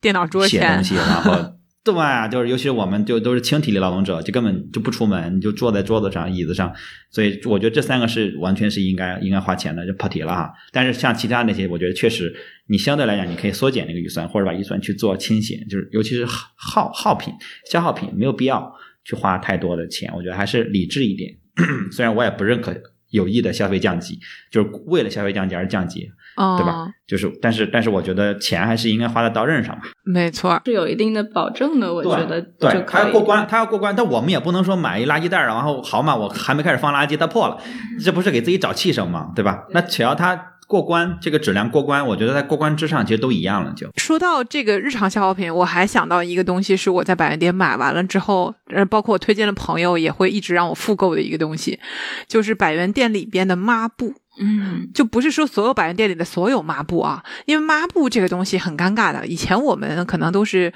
电脑桌写东西，然后。对吧？就是尤其是我们就都是轻体力劳动者，就根本就不出门，你就坐在桌子上、椅子上。所以我觉得这三个是完全是应该应该花钱的，就跑题了哈。但是像其他那些，我觉得确实你相对来讲，你可以缩减那个预算，或者把预算去做倾斜，就是尤其是耗耗品、消耗品，没有必要去花太多的钱。我觉得还是理智一点。虽然我也不认可有意的消费降级，就是为了消费降级而降级。对吧？就是，但是，但是，我觉得钱还是应该花在刀刃上吧。没错，是有一定的保证的。我觉得，对，他要过关，他要过关，但我们也不能说买一垃圾袋然后好嘛，我还没开始放垃圾，它破了，这不是给自己找气生吗？对吧？那只要他过关，这个质量过关，我觉得在过关之上，其实都一样了。就说到这个日常消耗品，我还想到一个东西，是我在百元店买完了之后，呃，包括我推荐的朋友也会一直让我复购的一个东西，就是百元店里边的抹布。嗯，就不是说所有百元店里的所有抹布啊，因为抹布这个东西很尴尬的。以前我们可能都是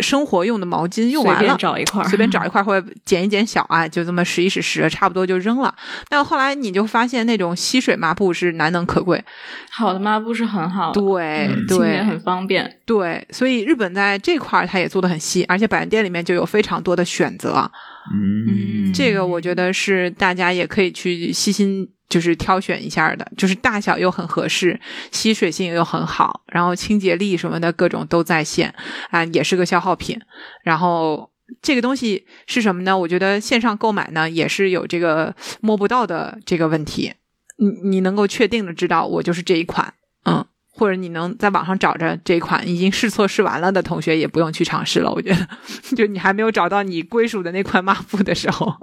生活用的毛巾，用完了随便找一块，随便找 一块或者剪一剪小啊，就这么拾一拾拾，差不多就扔了。但后来你就发现那种吸水抹布是难能可贵，好的抹布是很好，对对，很方便，对。所以日本在这块它也做的很细，而且百元店里面就有非常多的选择。嗯，这个我觉得是大家也可以去细心。就是挑选一下的，就是大小又很合适，吸水性又很好，然后清洁力什么的各种都在线啊，也是个消耗品。然后这个东西是什么呢？我觉得线上购买呢也是有这个摸不到的这个问题，你你能够确定的知道我就是这一款，嗯。或者你能在网上找着这款已经试错试完了的同学，也不用去尝试了。我觉得，就你还没有找到你归属的那款抹布的时候，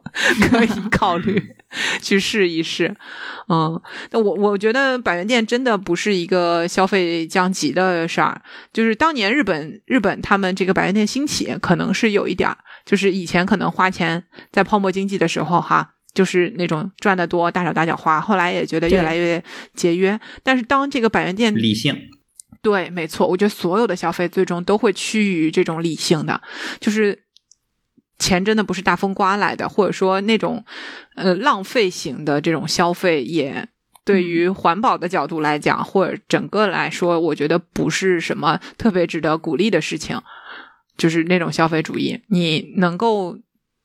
可以考虑去试一试。嗯，那我我觉得百元店真的不是一个消费降级的事儿。就是当年日本日本他们这个百元店兴起，可能是有一点儿，就是以前可能花钱在泡沫经济的时候哈。就是那种赚的多，大手大脚花。后来也觉得越来越节约。但是当这个百元店理性，对，没错，我觉得所有的消费最终都会趋于这种理性的，就是钱真的不是大风刮来的，或者说那种呃浪费型的这种消费，也对于环保的角度来讲，或者整个来说，我觉得不是什么特别值得鼓励的事情。就是那种消费主义，你能够。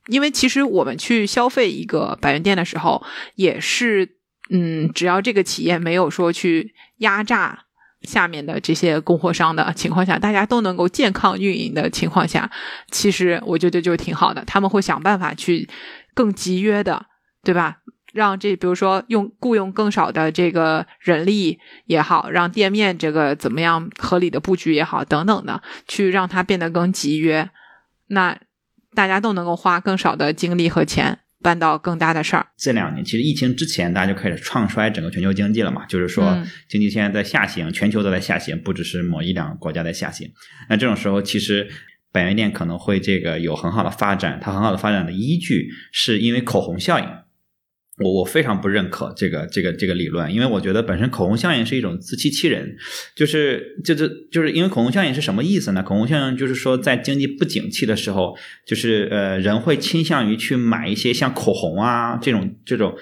因为其实我们去消费一个百元店的时候，也是，嗯，只要这个企业没有说去压榨下面的这些供货商的情况下，大家都能够健康运营的情况下，其实我觉得就挺好的。他们会想办法去更集约的，对吧？让这比如说用雇佣更少的这个人力也好，让店面这个怎么样合理的布局也好，等等的，去让它变得更集约。那。大家都能够花更少的精力和钱办到更大的事儿。这两年其实疫情之前，大家就开始创衰整个全球经济了嘛，就是说经济现在在下行，全球都在下行，不只是某一两个国家在下行。那这种时候，其实百元店可能会这个有很好的发展，它很好的发展的依据是因为口红效应。我我非常不认可这个这个这个理论，因为我觉得本身口红效应是一种自欺欺人，就是就是就是因为口红效应是什么意思呢？口红效应就是说在经济不景气的时候，就是呃人会倾向于去买一些像口红啊这种这种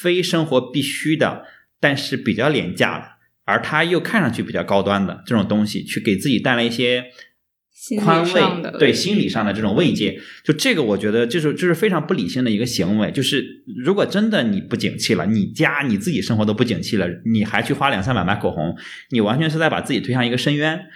非生活必须的，但是比较廉价的，而它又看上去比较高端的这种东西，去给自己带来一些宽慰，对心理上的这种慰藉，就这个我觉得就是就是非常不理性的一个行为。就是如果真的你不景气了，你家你自己生活都不景气了，你还去花两三百买口红，你完全是在把自己推向一个深渊。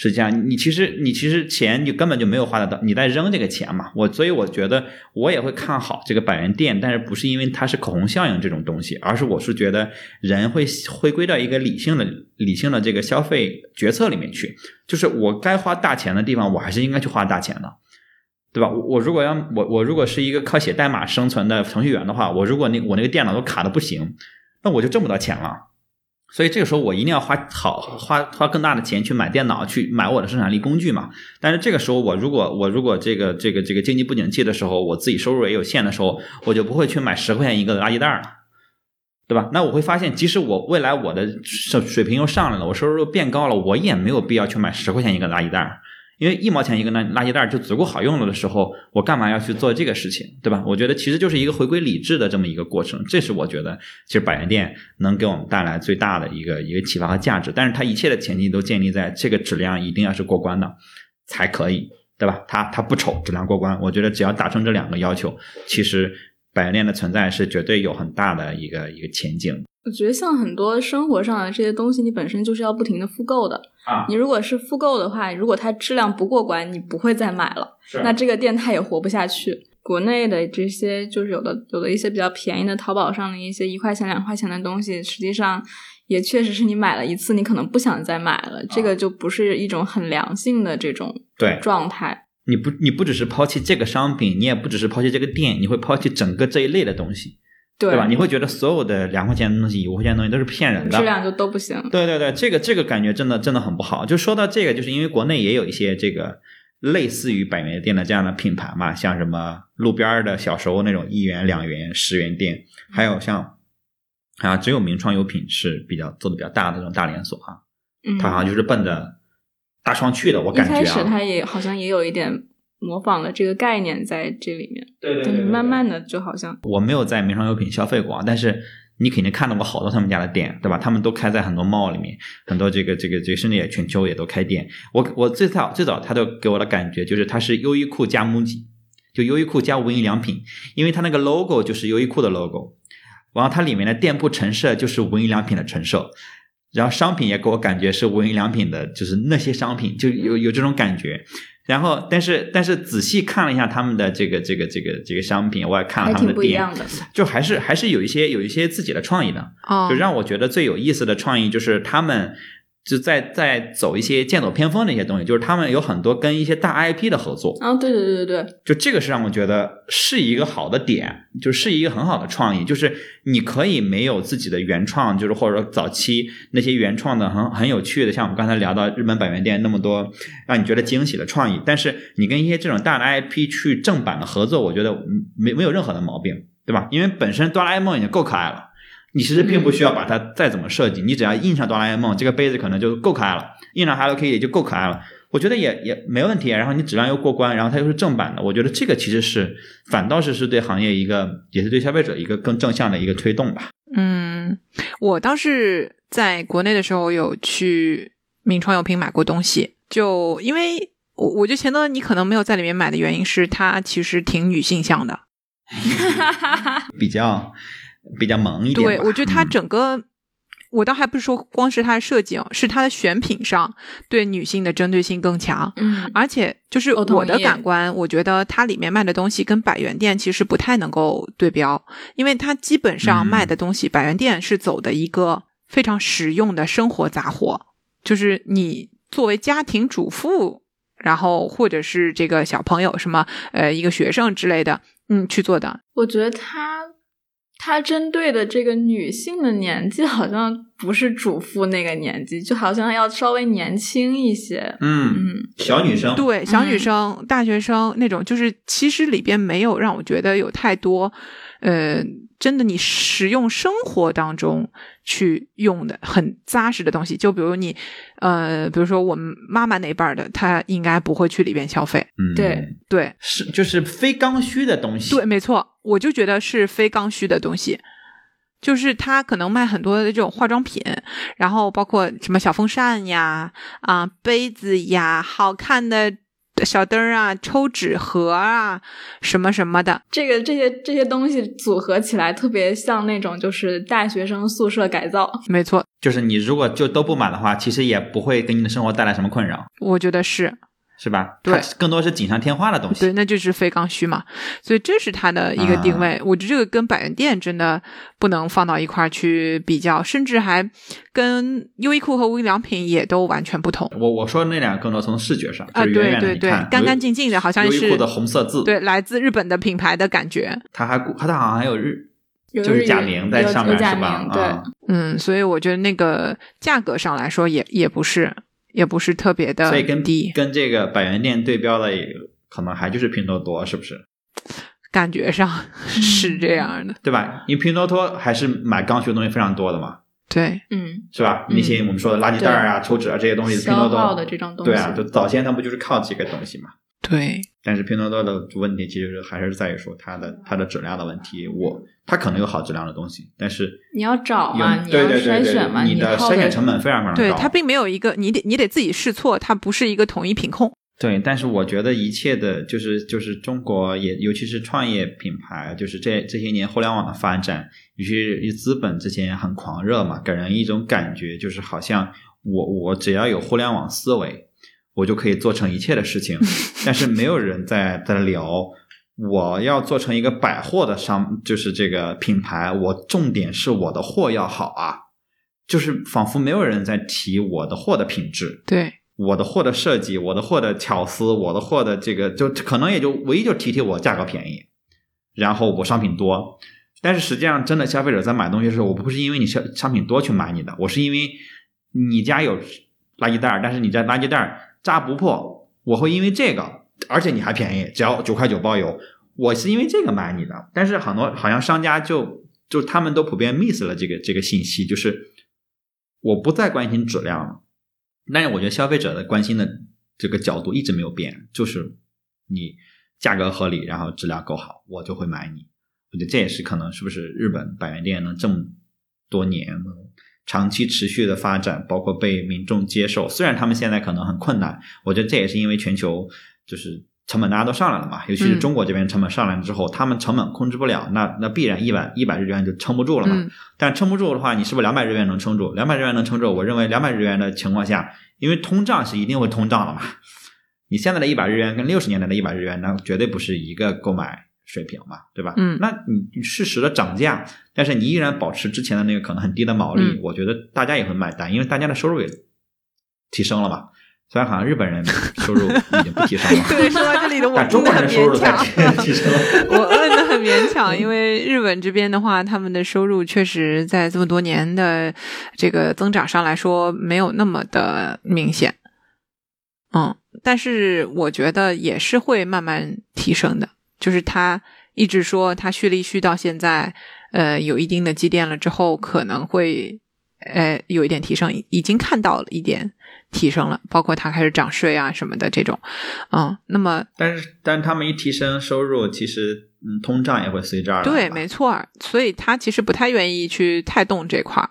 实际上，你其实你其实钱你根本就没有花得到，你在扔这个钱嘛。我所以我觉得我也会看好这个百元店，但是不是因为它是口红效应这种东西，而是我是觉得人会回归到一个理性的理性的这个消费决策里面去，就是我该花大钱的地方，我还是应该去花大钱的。对吧？我我如果要我我如果是一个靠写代码生存的程序员的话，我如果那我那个电脑都卡的不行，那我就挣不到钱了。所以这个时候我一定要花好花花更大的钱去买电脑，去买我的生产力工具嘛。但是这个时候我如果我如果这个这个这个经济不景气的时候，我自己收入也有限的时候，我就不会去买十块钱一个的垃圾袋了，对吧？那我会发现，即使我未来我的水平又上来了，我收入又变高了，我也没有必要去买十块钱一个垃圾袋。因为一毛钱一个垃垃圾袋就足够好用了的时候，我干嘛要去做这个事情，对吧？我觉得其实就是一个回归理智的这么一个过程，这是我觉得其实百元店能给我们带来最大的一个一个启发和价值。但是它一切的前提都建立在这个质量一定要是过关的才可以，对吧？它它不丑，质量过关，我觉得只要达成这两个要求，其实百元店的存在是绝对有很大的一个一个前景。我觉得像很多生活上的这些东西，你本身就是要不停的复购的。啊你如果是复购的话，如果它质量不过关，你不会再买了。是那这个店它也活不下去。国内的这些就是有的有的一些比较便宜的淘宝上的一些一块钱两块钱的东西，实际上也确实是你买了一次，你可能不想再买了，这个就不是一种很良性的这种对状态。你不你不只是抛弃这个商品，你也不只是抛弃这个店，你会抛弃整个这一类的东西。对对吧？你会觉得所有的两块钱的东西、五块钱的东西都是骗人的，质量就都不行。对对对，这个这个感觉真的真的很不好。就说到这个，就是因为国内也有一些这个类似于百元店的这样的品牌嘛，像什么路边的小时候那种一元、两元、十元店，还有像啊，只有名创优品是比较做的比较大的这种大连锁哈，嗯，它好像就是奔着大创去的，我感觉啊，开始它也好像也有一点模仿了这个概念在这里面，对对但是慢慢的就好像我没有在名创优品消费过啊，但是你肯定看到过好多他们家的店，对吧？他们都开在很多 mall 里面，很多这个这个这个甚至也全球也都开店。我我最早最早他都给我的感觉就是它是优衣库加 MUJI，就优衣库加无印良品，因为它那个 logo 就是优衣库的 logo，然后它里面的店铺陈设就是无印良品的陈设。然后商品也给我感觉是无印良品的，就是那些商品就有有这种感觉。然后，但是但是仔细看了一下他们的这个这个这个这个商品，我也看了他们的店。就还是还是有一些有一些自己的创意的。哦就让我觉得最有意思的创意就是他们就在在走一些剑走偏锋的一些东西，就是他们有很多跟一些大 IP 的合作，啊，对对对对对，就这个是让我觉得是一个好的点，就是一个很好的创意，就是你可以没有自己的原创，就是或者说早期那些原创的很很有趣的，像我们刚才聊到日本百元店那么多让你觉得惊喜的创意，但是你跟一些这种大的 IP 去正版的合作，我觉得嗯没没有任何的毛病，对吧？因为本身哆啦 A 梦已经够可爱了。你其实并不需要把它再怎么设计，你只要印上哆啦 A 梦，这个杯子可能就够可爱了；印上 Hello Kitty 就够可爱了。我觉得也也没问题。然后你质量又过关，然后它又是正版的，我觉得这个其实是反倒是是对行业一个，也是对消费者一个更正向的一个推动吧。嗯，我当时在国内的时候有去名创优品买过东西，就因为我我觉得钱德你可能没有在里面买的原因是它其实挺女性向的，比较比较萌一点。对我觉得它嗯整个。我倒还不是说光是它的设计哦，是它的选品上对女性的针对性更强，嗯，而且就是我的感官，我觉得它里面卖的东西跟百元店其实不太能够对标，因为它基本上卖的东西，百元店是走的一个非常实用的生活杂货，就是你作为家庭主妇，然后或者是这个小朋友什么呃一个学生之类的，嗯去做的。我觉得他他针对的这个女性的年纪好像不是主妇那个年纪，就好像要稍微年轻一些。嗯，嗯，小女生，对，小女嗯生、大学生那种，就是其实里边没有让我觉得有太多，呃，真的你实用生活当中去用的很扎实的东西。就比如你，呃，比如说我们妈妈那辈儿的，她应该不会去里边消费。嗯，对，对，是就是非刚需的东西。对，没错，我就觉得是非刚需的东西。就是他可能卖很多的这种化妆品，然后包括什么小风扇呀、啊、杯子呀、好看的小灯儿啊、抽纸盒啊什么什么的。这个这些这些东西组合起来，特别像那种就是大学生宿舍改造。没错，就是你如果就都不买的话，其实也不会给你的生活带来什么困扰，我觉得是。是吧？对它更多是锦上添花的东西。对，那就是非刚需嘛，所以这是它的一个定位。我觉得这个跟百元店真的不能放到一块儿去比较，甚至还跟优衣库和无印良品也都完全不同。我我说那两个更多从视觉上，啊，就是远对对对干干净净的，好像是优衣库的红色字，对，来自日本的品牌的感觉。它还它好像还有日，就是假名在上面是吧？名对啊，嗯，所以我觉得那个价格上来说也也不是也不是特别的所以跟第，跟这个百元店对标的，也可能还就是拼多多，是不是？感觉上是这样的。对吧？因为拼多多还是买刚需的东西非常多的嘛，对，嗯，是吧？嗯那些我们说的垃圾袋啊、抽纸啊这些东西，拼多多的这种东西，对啊，就早先它不就是靠这个东西嘛？对，但是拼多多的问题其实还是在于说它的它的质量的问题。我它可能有好质量的东西，但是你要找嘛，你要筛选嘛，你的筛选成本非常非常高。对，它并没有一个你得你得自己试错，它不是一个统一品控。对，但是我觉得一切的，就是就是中国也，尤其是创业品牌，就是这这些年互联网的发展，尤其是资本之前很狂热嘛，给人一种感觉，就是好像我我只要有互联网思维，我就可以做成一切的事情。但是没有人在在聊，我要做成一个百货的商，就是这个品牌，我重点是我的货要好啊，就是仿佛没有人在提我的货的品质。对，我的货的设计，我的货的巧思，我的货的这个，就可能也就唯一就提提我价格便宜，然后我商品多。但是实际上，真的消费者在买东西的时候，我不是因为你商商品多去买你的，我是因为你家有垃圾袋儿，但是你家垃圾袋儿扎不破，我会因为这个，而且你还便宜，只要九块九包邮，我是因为这个买你的。但是很多好像商家就就他们都普遍 miss 了这个这个信息，就是我不再关心质量了。但是我觉得消费者的关心的这个角度一直没有变，就是你价格合理，然后质量够好，我就会买你。我觉得这也是可能是不是日本百元店能这么多年长期持续的发展，包括被民众接受。虽然他们现在可能很困难，我觉得这也是因为全球就是成本大家都上来了嘛，尤其是嗯中国这边成本上来之后，他们成本控制不了，那那必然一百一百日元就撑不住了嘛。嗯但撑不住的话，你是不是两百日元能撑住？两百日元能撑住，我认为两百日元的情况下，因为通胀是一定会通胀的嘛。你现在的一百日元跟六十年代的一百日元，那绝对不是一个购买水平嘛，对吧？嗯那你你适时的涨价，但是你依然保持之前的那个可能很低的毛利，嗯我觉得大家也会买单，因为大家的收入也提升了嘛。虽然好像日本人收入已经不提升了，对，说到这里的我 但中国人真的很勉收入在强。我摁的很勉强，因为日本这边的话，他们的收入确实在这么多年的这个增长上来说，没有那么的明显。嗯，但是我觉得也是会慢慢提升的。就是他一直说他蓄力蓄到现在，呃，有一定的积淀了之后，可能会呃有一点提升，已经看到了一点提升了，包括它开始涨税啊什么的这种。嗯，那么但是，但他们一提升收入，其实嗯，通胀也会随之而来。对，没错儿，所以他其实不太愿意去太动这块儿，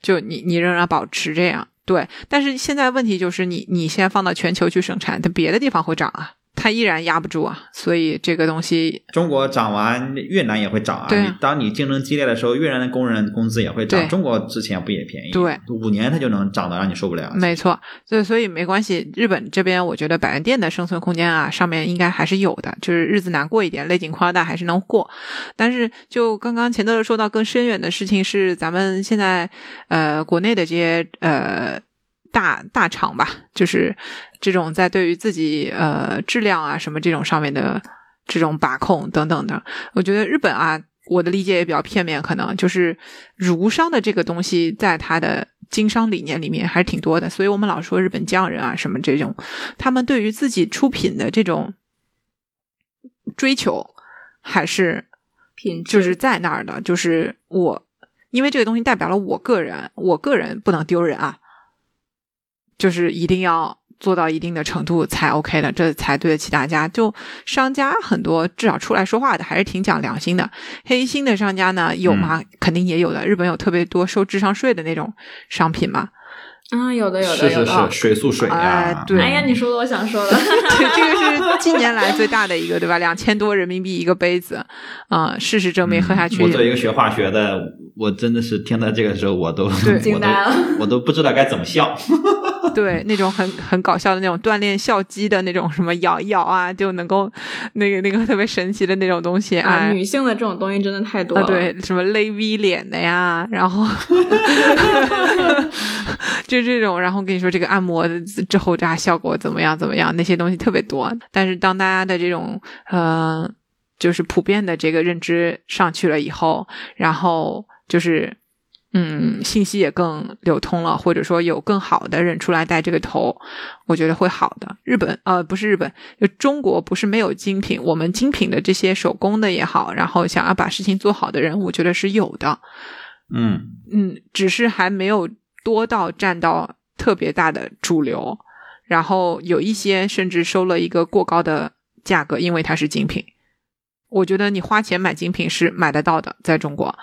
就你你仍然保持这样，对。但是现在问题就是你你先放到全球去生产，它别的地方会涨啊，它依然压不住啊，所以这个东西中国涨完，越南也会涨啊。对当你竞争激烈的时候，越南的工人工资也会涨。中国之前不也便宜？对，五年它就能涨得让你受不了。没错，所以所以没关系。日本这边我觉得百元店的生存空间啊，上面应该还是有的，就是日子难过一点，勒紧裤腰带还是能过。但是就刚刚钱德勒说到更深远的事情是，咱们现在呃国内的这些呃大大厂吧，就是这种在对于自己呃质量啊什么这种上面的这种把控等等的，我觉得日本啊。我的理解也比较片面，可能就是儒商的这个东西，在它的经商理念里面还是挺多的，所以我们老说日本匠人啊什么这种，他们对于自己出品的这种追求还是品质就是在那儿的，就是我，因为这个东西代表了我个人，我个人不能丢人啊，就是一定要做到一定的程度才 OK 的，这才对得起大家。就商家很多，至少出来说话的还是挺讲良心的。黑心的商家呢有吗？肯定也有的。日本有特别多收智商税的那种商品嘛。啊，有的有的是是有的是，。水素水哎啊，对哎呀，你说的我想说的，对，这个是近年来最大的一个，对吧？两千多人民币一个杯子，啊、事实证明喝下去，我作为一个学化学的，我真的是听到这个时候，我都惊呆了都 我都不知道该怎么笑。对那种很很搞笑的那种锻炼笑肌的那种什么咬一咬啊，就能够那个那个特别神奇的那种东西啊，哎女性的这种东西真的太多啊，了。对，什么勒 V 脸的呀，然后就这种，然后跟你说这个按摩之后这效果怎么样怎么样，那些东西特别多。但是当大家的这种呃，就是普遍的这个认知上去了以后，然后就是。嗯，信息也更流通了，或者说有更好的人出来带这个头，我觉得会好的。日本呃不是日本，就中国不是没有精品，我们精品的这些手工的也好，然后想要把事情做好的人，我觉得是有的。嗯，嗯，只是还没有多到占到特别大的主流，然后有一些甚至收了一个过高的价格，因为它是精品。我觉得你花钱买精品是买得到的，在中国，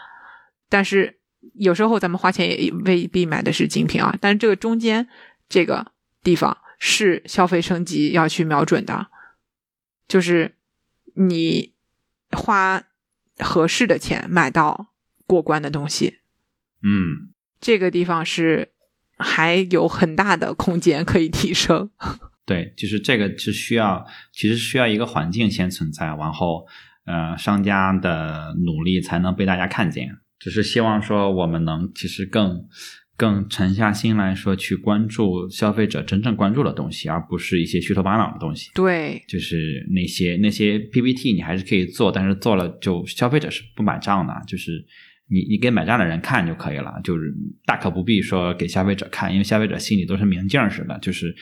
但是有时候咱们花钱也未必买的是精品啊。但是这个中间这个地方是消费升级要去瞄准的，就是你花合适的钱买到过关的东西，嗯，这个地方是还有很大的空间可以提升。对，就是这个是需要，其实需要一个环境先存在，然后呃，商家的努力才能被大家看见。只是希望说我们能其实更更沉下心来说去关注消费者真正关注的东西，而不是一些虚头巴脑的东西。对，就是那些那些 PPT 你还是可以做，但是做了就消费者是不买账的，就是你你给买账的人看就可以了，就是大可不必说给消费者看，因为消费者心里都是明镜儿似的，就是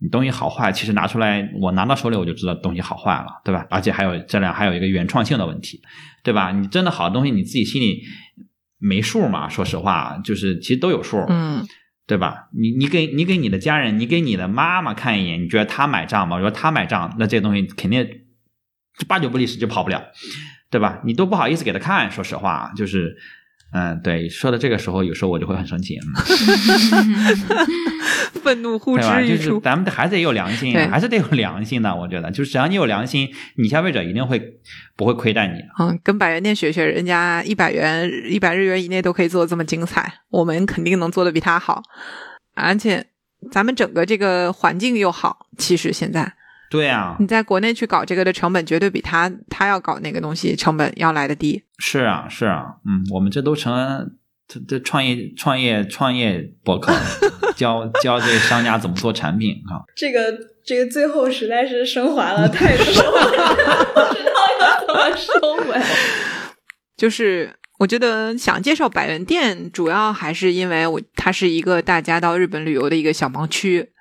你东西好坏，其实拿出来我拿到手里我就知道东西好坏了，对吧？而且还有质量，还有一个原创性的问题，对吧？你真的好的东西你自己心里没数嘛？说实话，就是其实都有数，嗯，对吧？你你给你给你的家人，你给你的妈妈看一眼，你觉得她买账吗？如果她买账，那这东西肯定八九不离十就跑不了，对吧？你都不好意思给她看，说实话，就是，嗯，对，说到这个时候，有时候我就会很生气，嗯 愤怒呼？之欲出。就是咱们还是得有良心对，还是得有良心的。我觉得，就是只要你有良心，你消费者一定会不会亏待你。嗯，跟百元店学学，人家一百元、一百日元以内都可以做的这么精彩，我们肯定能做的比他好。而且咱们整个这个环境又好，其实现在对啊，你在国内去搞这个的成本，绝对比他他要搞那个东西成本要来的低。是啊，是啊，嗯，我们这都成这这创业创业创业博客，教教这个商家怎么做产品啊。这个这个最后实在是升华了 太多，不知道要怎么收尾。就是我觉得想介绍百元店，主要还是因为我它是一个大家到日本旅游的一个小盲区，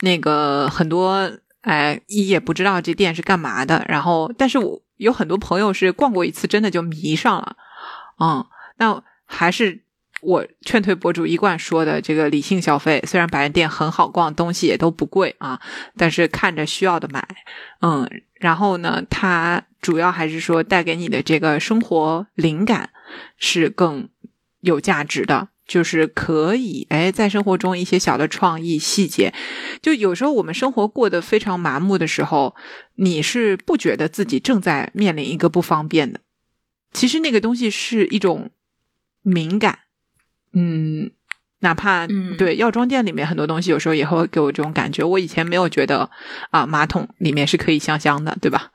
那个很多哎一也不知道这店是干嘛的，然后但是我有很多朋友是逛过一次，真的就迷上了，嗯，那还是。我劝退博主一贯说的这个理性消费，虽然百元店很好逛，东西也都不贵啊，但是看着需要的买，嗯，然后呢，它主要还是说带给你的这个生活灵感是更有价值的，就是可以哎，在生活中一些小的创意细节，就有时候我们生活过得非常麻木的时候，你是不觉得自己正在面临一个不方便的，其实那个东西是一种敏感，嗯。哪怕嗯对药妆店里面很多东西，有时候也会给我这种感觉。我以前没有觉得啊，马桶里面是可以香香的，对吧？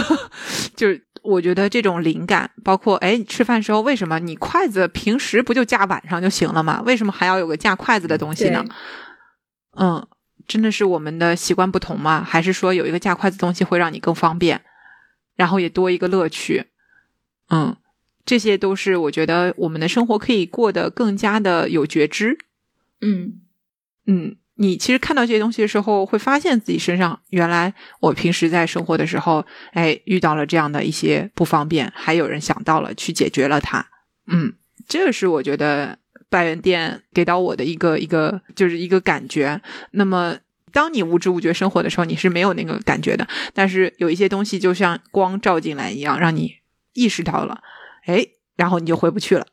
就是我觉得这种灵感，包括哎，你吃饭时候为什么你筷子平时不就架碗上就行了吗？为什么还要有个架筷子的东西呢？嗯，真的是我们的习惯不同吗？还是说有一个架筷子东西会让你更方便，然后也多一个乐趣？嗯，这些都是我觉得我们的生活可以过得更加的有觉知。嗯，嗯，你其实看到这些东西的时候，会发现自己身上原来我平时在生活的时候，哎，遇到了这样的一些不方便，还有人想到了去解决了它。嗯，这个是我觉得百元店给到我的一个一个就是一个感觉。那么。当你无知无觉生活的时候，你是没有那个感觉的。但是有一些东西就像光照进来一样，让你意识到了，哎，然后你就回不去了。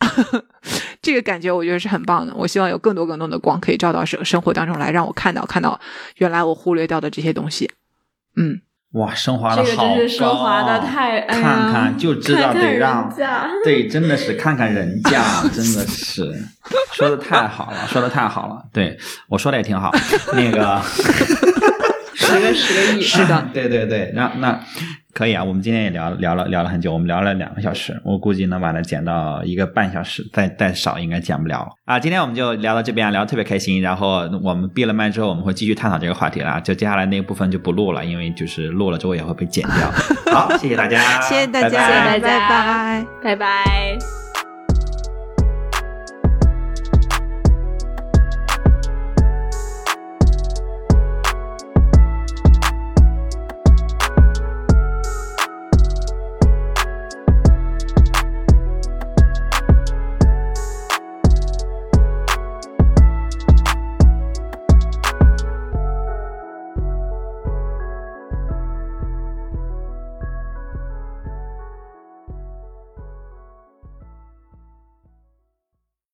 这个感觉我觉得是很棒的。我希望有更多更多的光可以照到生生活当中来，让我看到看到原来我忽略掉的这些东西。嗯，哇，升华的这个好真是升华的太，看看就知道得让家对，真的是看看人家，真的是说的太好了，说的太好了。对我说的也挺好，那个十个十个亿，是的，对对对，那那可以啊。我们今天也聊聊了聊了很久，我们聊了两个小时，我估计能把它剪到一个半小时，再再少应该剪不了了啊。今天我们就聊到这边，聊得特别开心。然后我们闭了麦之后，我们会继续探讨这个话题了。就接下来那个部分就不录了，因为就是录了之后也会被剪掉。好，谢谢大家，谢谢大家，拜拜谢谢大家拜拜。拜拜。